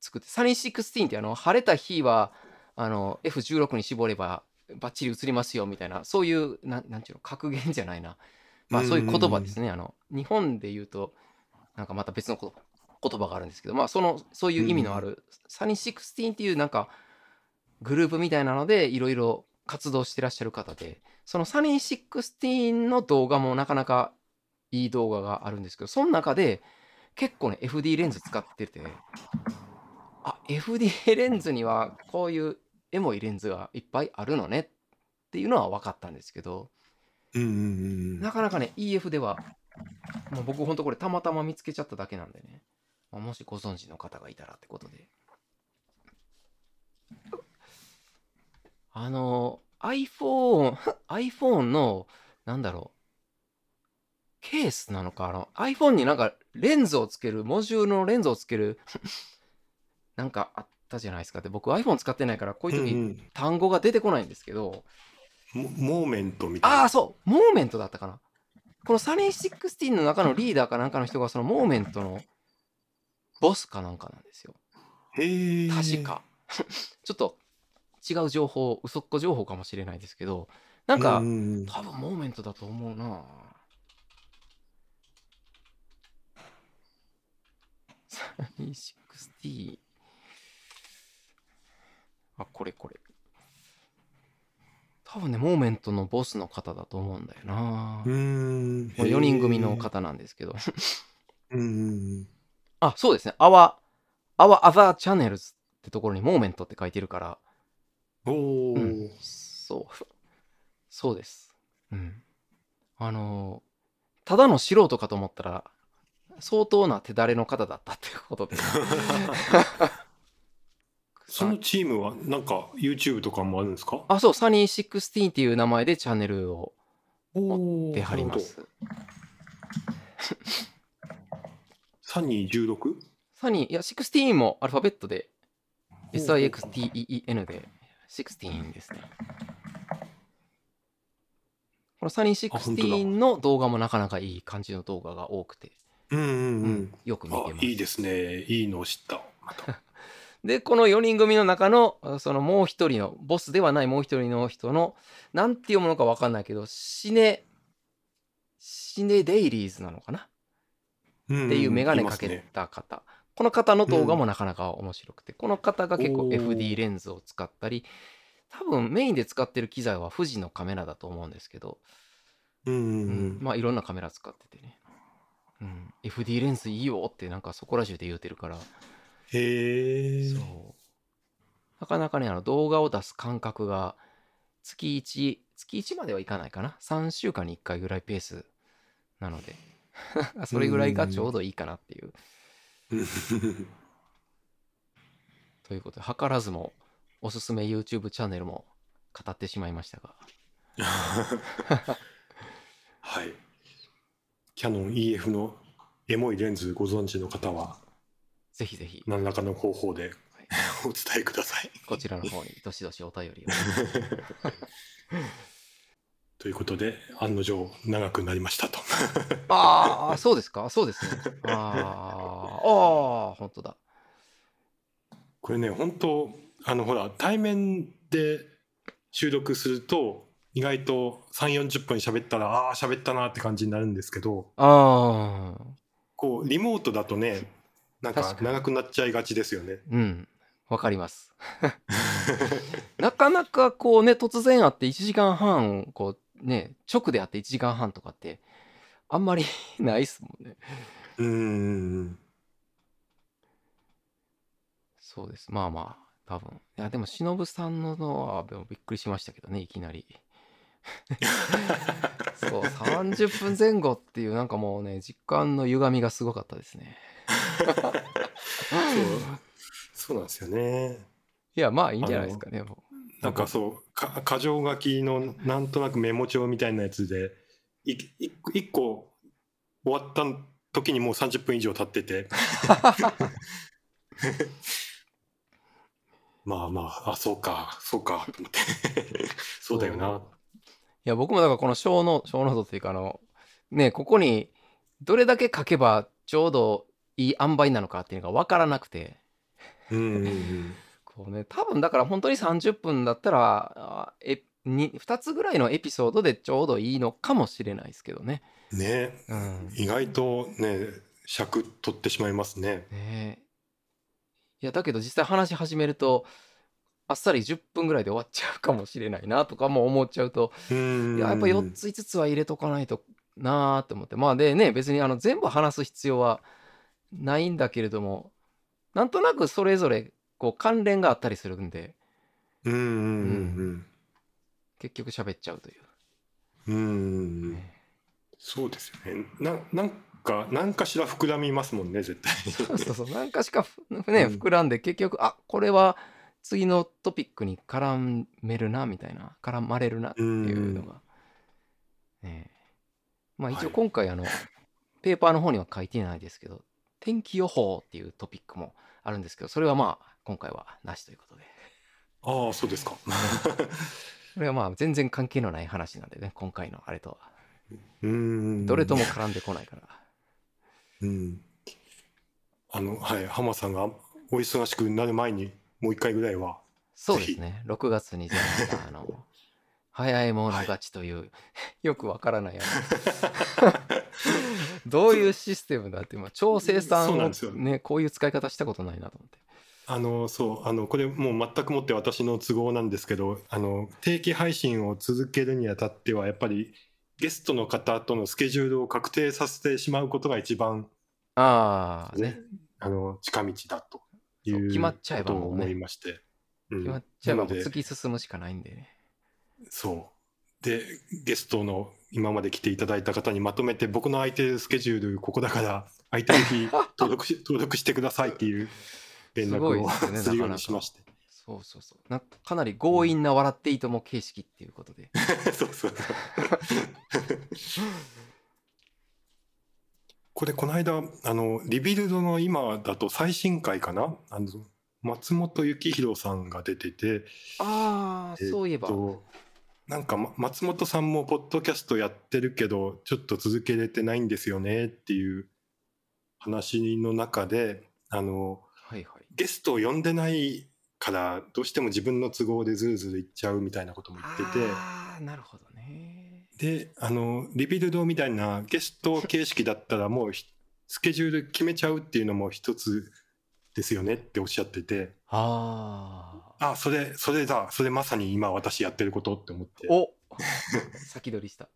作って、サニー16ってあの、晴れた日は、あの、F16 に絞ればバッチリ映りますよみたいな、そういう、なんなんていうの、格言じゃないな。まあそういう言葉ですね。あの、日本で言うと、なんかまた別の言葉言葉があるんですけど、まあその、そういう意味のある、サニー16っていうなんか、グループみたいなので、いろいろ活動してらっしゃる方で、そのサニー16の動画もなかなかいい動画があるんですけど、その中で結構ね、FD レンズ使ってて、あ、FD レンズにはこういうエモいレンズがいっぱいあるのねっていうのは分かったんですけど、うんうんうんなかなかね、EF では、もう僕ほんとこれたまたま見つけちゃっただけなんでね、まあもしご存知の方がいたらってことで。あの、iPhone、iPhone の、なんだろう、ケースなのか、あの、iPhone になんかレンズをつける、モジュールのレンズをつける、なんかあったじゃないですか。で、僕 iPhone 使ってないから、こういう時、うんうん単語が出てこないんですけど、モモーメントみたいああ、な。そう、モーメントだったかな。このサニー16の中のリーダーかなんかの人がそのモーメントのボスかなんかなんですよ。へえ。確。か。ちょっと違う情報、嘘っこ情報かもしれないですけど、なんか、うんうんうん多分モーメントだと思うなサニー16。あ、これこれ。多分ね、モーメントのボスの方だと思うんだよなうーん。4人組の方なんですけど。うん。あ、そうですね。Our, Our Other Channels ってところに Moment って書いてるから、おお、うんそう。そうです。うん。あのーただの素人かと思ったら、相当な手だれの方だったっていうことで。そのチームはなんか YouTube とかもあるんですか？あ、そう、サニー16っていう名前でチャンネルをお出はります。サニー 16? サニー、いや、16もアルファベットで、SIXTEEN で16ですね。このサニーあ本当だ16の動画もなかなかいい感じの動画が多くて、うんうんううんん、よく見てあます。いいですね。いいのを知った。またで、この4人組の中の、あそのもう一人の、ボスではないもう一人の人の、なんていうものかわかんないけど、シネ、シネデイリーズなのかな？ってっていうメガネかけね、た方。この方の動画もなかなか面白くて、この方が結構 FD レンズを使ったり、多分メインで使ってる機材は富士のカメラだと思うんですけど、うんうんううんんまあいろんなカメラ使っててね、うん、FD レンズいいよってなんかそこら中で言うてるから、へえそう。なかなかねあの動画を出す感覚が月1月1まではいかないかな。3週間に1回ぐらいペースなので。それぐらいがちょうどいいかなっていう。ということで図らずもおすすめ YouTube チャンネルも語ってしまいましたが。はい。キャノン EF のエモいレンズご存知の方はぜひぜひ。何らかの方法で お伝えください。こちらの方に どしどしお便りを。ということで案の定長くなりましたと。ああそうですか？そうですね。あーあー本当だ。これね本当あのほら対面で収録すると意外と3 4 0分喋ったらああー喋ったなって感じになるんですけどああこうリモートだとねなんか長くなっちゃいがちですよね。うん。わかります。なかなかこうね突然会って1時間半こうね直で会って1時間半とかってあんまりないっすもんね。うーん。そうです。まあまあ多分。いやでも忍さんののはでもびっくりしましたけどねいきなり。そう30分前後っていうなんかもうね時間の歪みがすごかったですねそうそうなんですよね。いやまあいいんじゃないですかねもなんかそうか箇条書きのなんとなくメモ帳みたいなやつでいい一個終わった時にもう30分以上経ってて まあまああそうかそうかと思ってそうだよな。いや僕もだからこの小ノ小ノートっていうかあのねここにどれだけ書けばちょうどいい塩梅なのかっていうのが分からなくて。ね多分だから本当に30分だったらあえに2つぐらいのエピソードでちょうどいいのかもしれないですけどね。ね。うん、意外とね尺取ってしまいますね。ね。いやだけど実際話し始めるとあっさり10分ぐらいで終わっちゃうかもしれないなとかも思っちゃうとややっぱ4つ5つは入れとかないとなーって思って。まあでね別にあの全部話す必要はないんだけれどもなんとなくそれぞれこう関連があったりするんでうんうんうん結局喋っちゃうという。うんうんうんね。そうですよね。ななんか何かしら膨らみますもんね絶対。に。そうそうそう。なんかしかふねうん。膨らんで結局あこれは次のトピックに絡めるなみたいな。絡まれるなっていうのが、ね。えまあ一はい。応今回あの、ペーパーの方には書いてないですけど天気予報っていうトピックもあるんですけどそれはまあ今回はなしということでああそうですか。それはまあ全然関係のない話なんでね今回のあれとはうんどれとも絡んでこないから、うん。あのはい浜さんがお忙しくなる前にもう一回ぐらいは。そうですね6月にあの早い者勝ちという、よくわからない どういうシステムだって、まあ、超生産をそうなんですよね。こういう使い方したことないなと思って。あのそうあのこれもう全くもって私の都合なんですけどあの定期配信を続けるにあたってはやっぱりゲストの方とのスケジュールを確定させてしまうことが一番ああね。ねあの近道だという決まっちゃえばもうね。思いまして、うん。決まっちゃえば突き進むしかないんでねそう。でゲストの今まで来ていただいた方にまとめて僕の空いてるスケジュールここだから空いてる日 登録し登録してくださいっていう連絡をですよね するようにしまして。そうそうそう。なかなり強引な笑っていいとも形式っていうことで。そうそうそう。これこの間あのリビルドの今だと最新回かな？あの松本幸宏さんが出てて。ああそういえば、えっとなんかま松本さんもポッドキャストやってるけどちょっと続けれてないんですよねっていう話の中であのはいはい。ゲストを呼んでないからどうしても自分の都合でずるずるいっちゃうみたいなことも言ってて。ああなるほどね。であのリビルドみたいなゲスト形式だったらもうひスケジュール決めちゃうっていうのも一つですよねっておっしゃってて、ああ。あ、それ、それだ、それまさに今私やってることって思って。お 先取りした。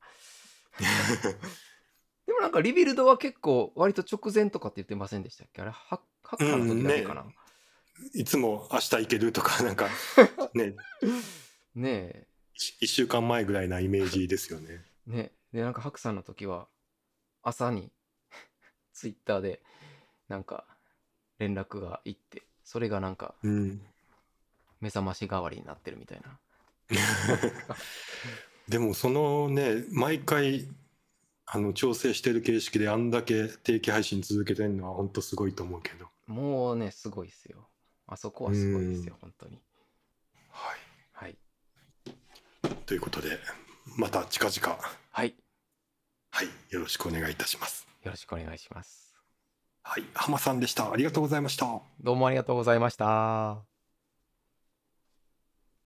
でもなんかリビルドは結構割と直前とかって言ってませんでしたっけ？あれハッカーの時だけかな、いつも明日行けるとか、なんか、ね、ねえ。一一週間前ぐらいなイメージですよね。ねでなんかハクさんの時は朝にツイッターでなんか連絡がいってそれがなんかうん。目覚まし代わりになってるみたいな。でもそのね、毎回、あの、調整してる形式であんだけ定期配信続けてるのは本当すごいと思うけど。もうねすごいですよ。あそこはすごいですよ本当に。はい。はい。ということで、また近々、はい。はい、よろしくお願いいたします。よろしくお願いします。はい、浜さんでした。ありがとうございました。どうもありがとうございました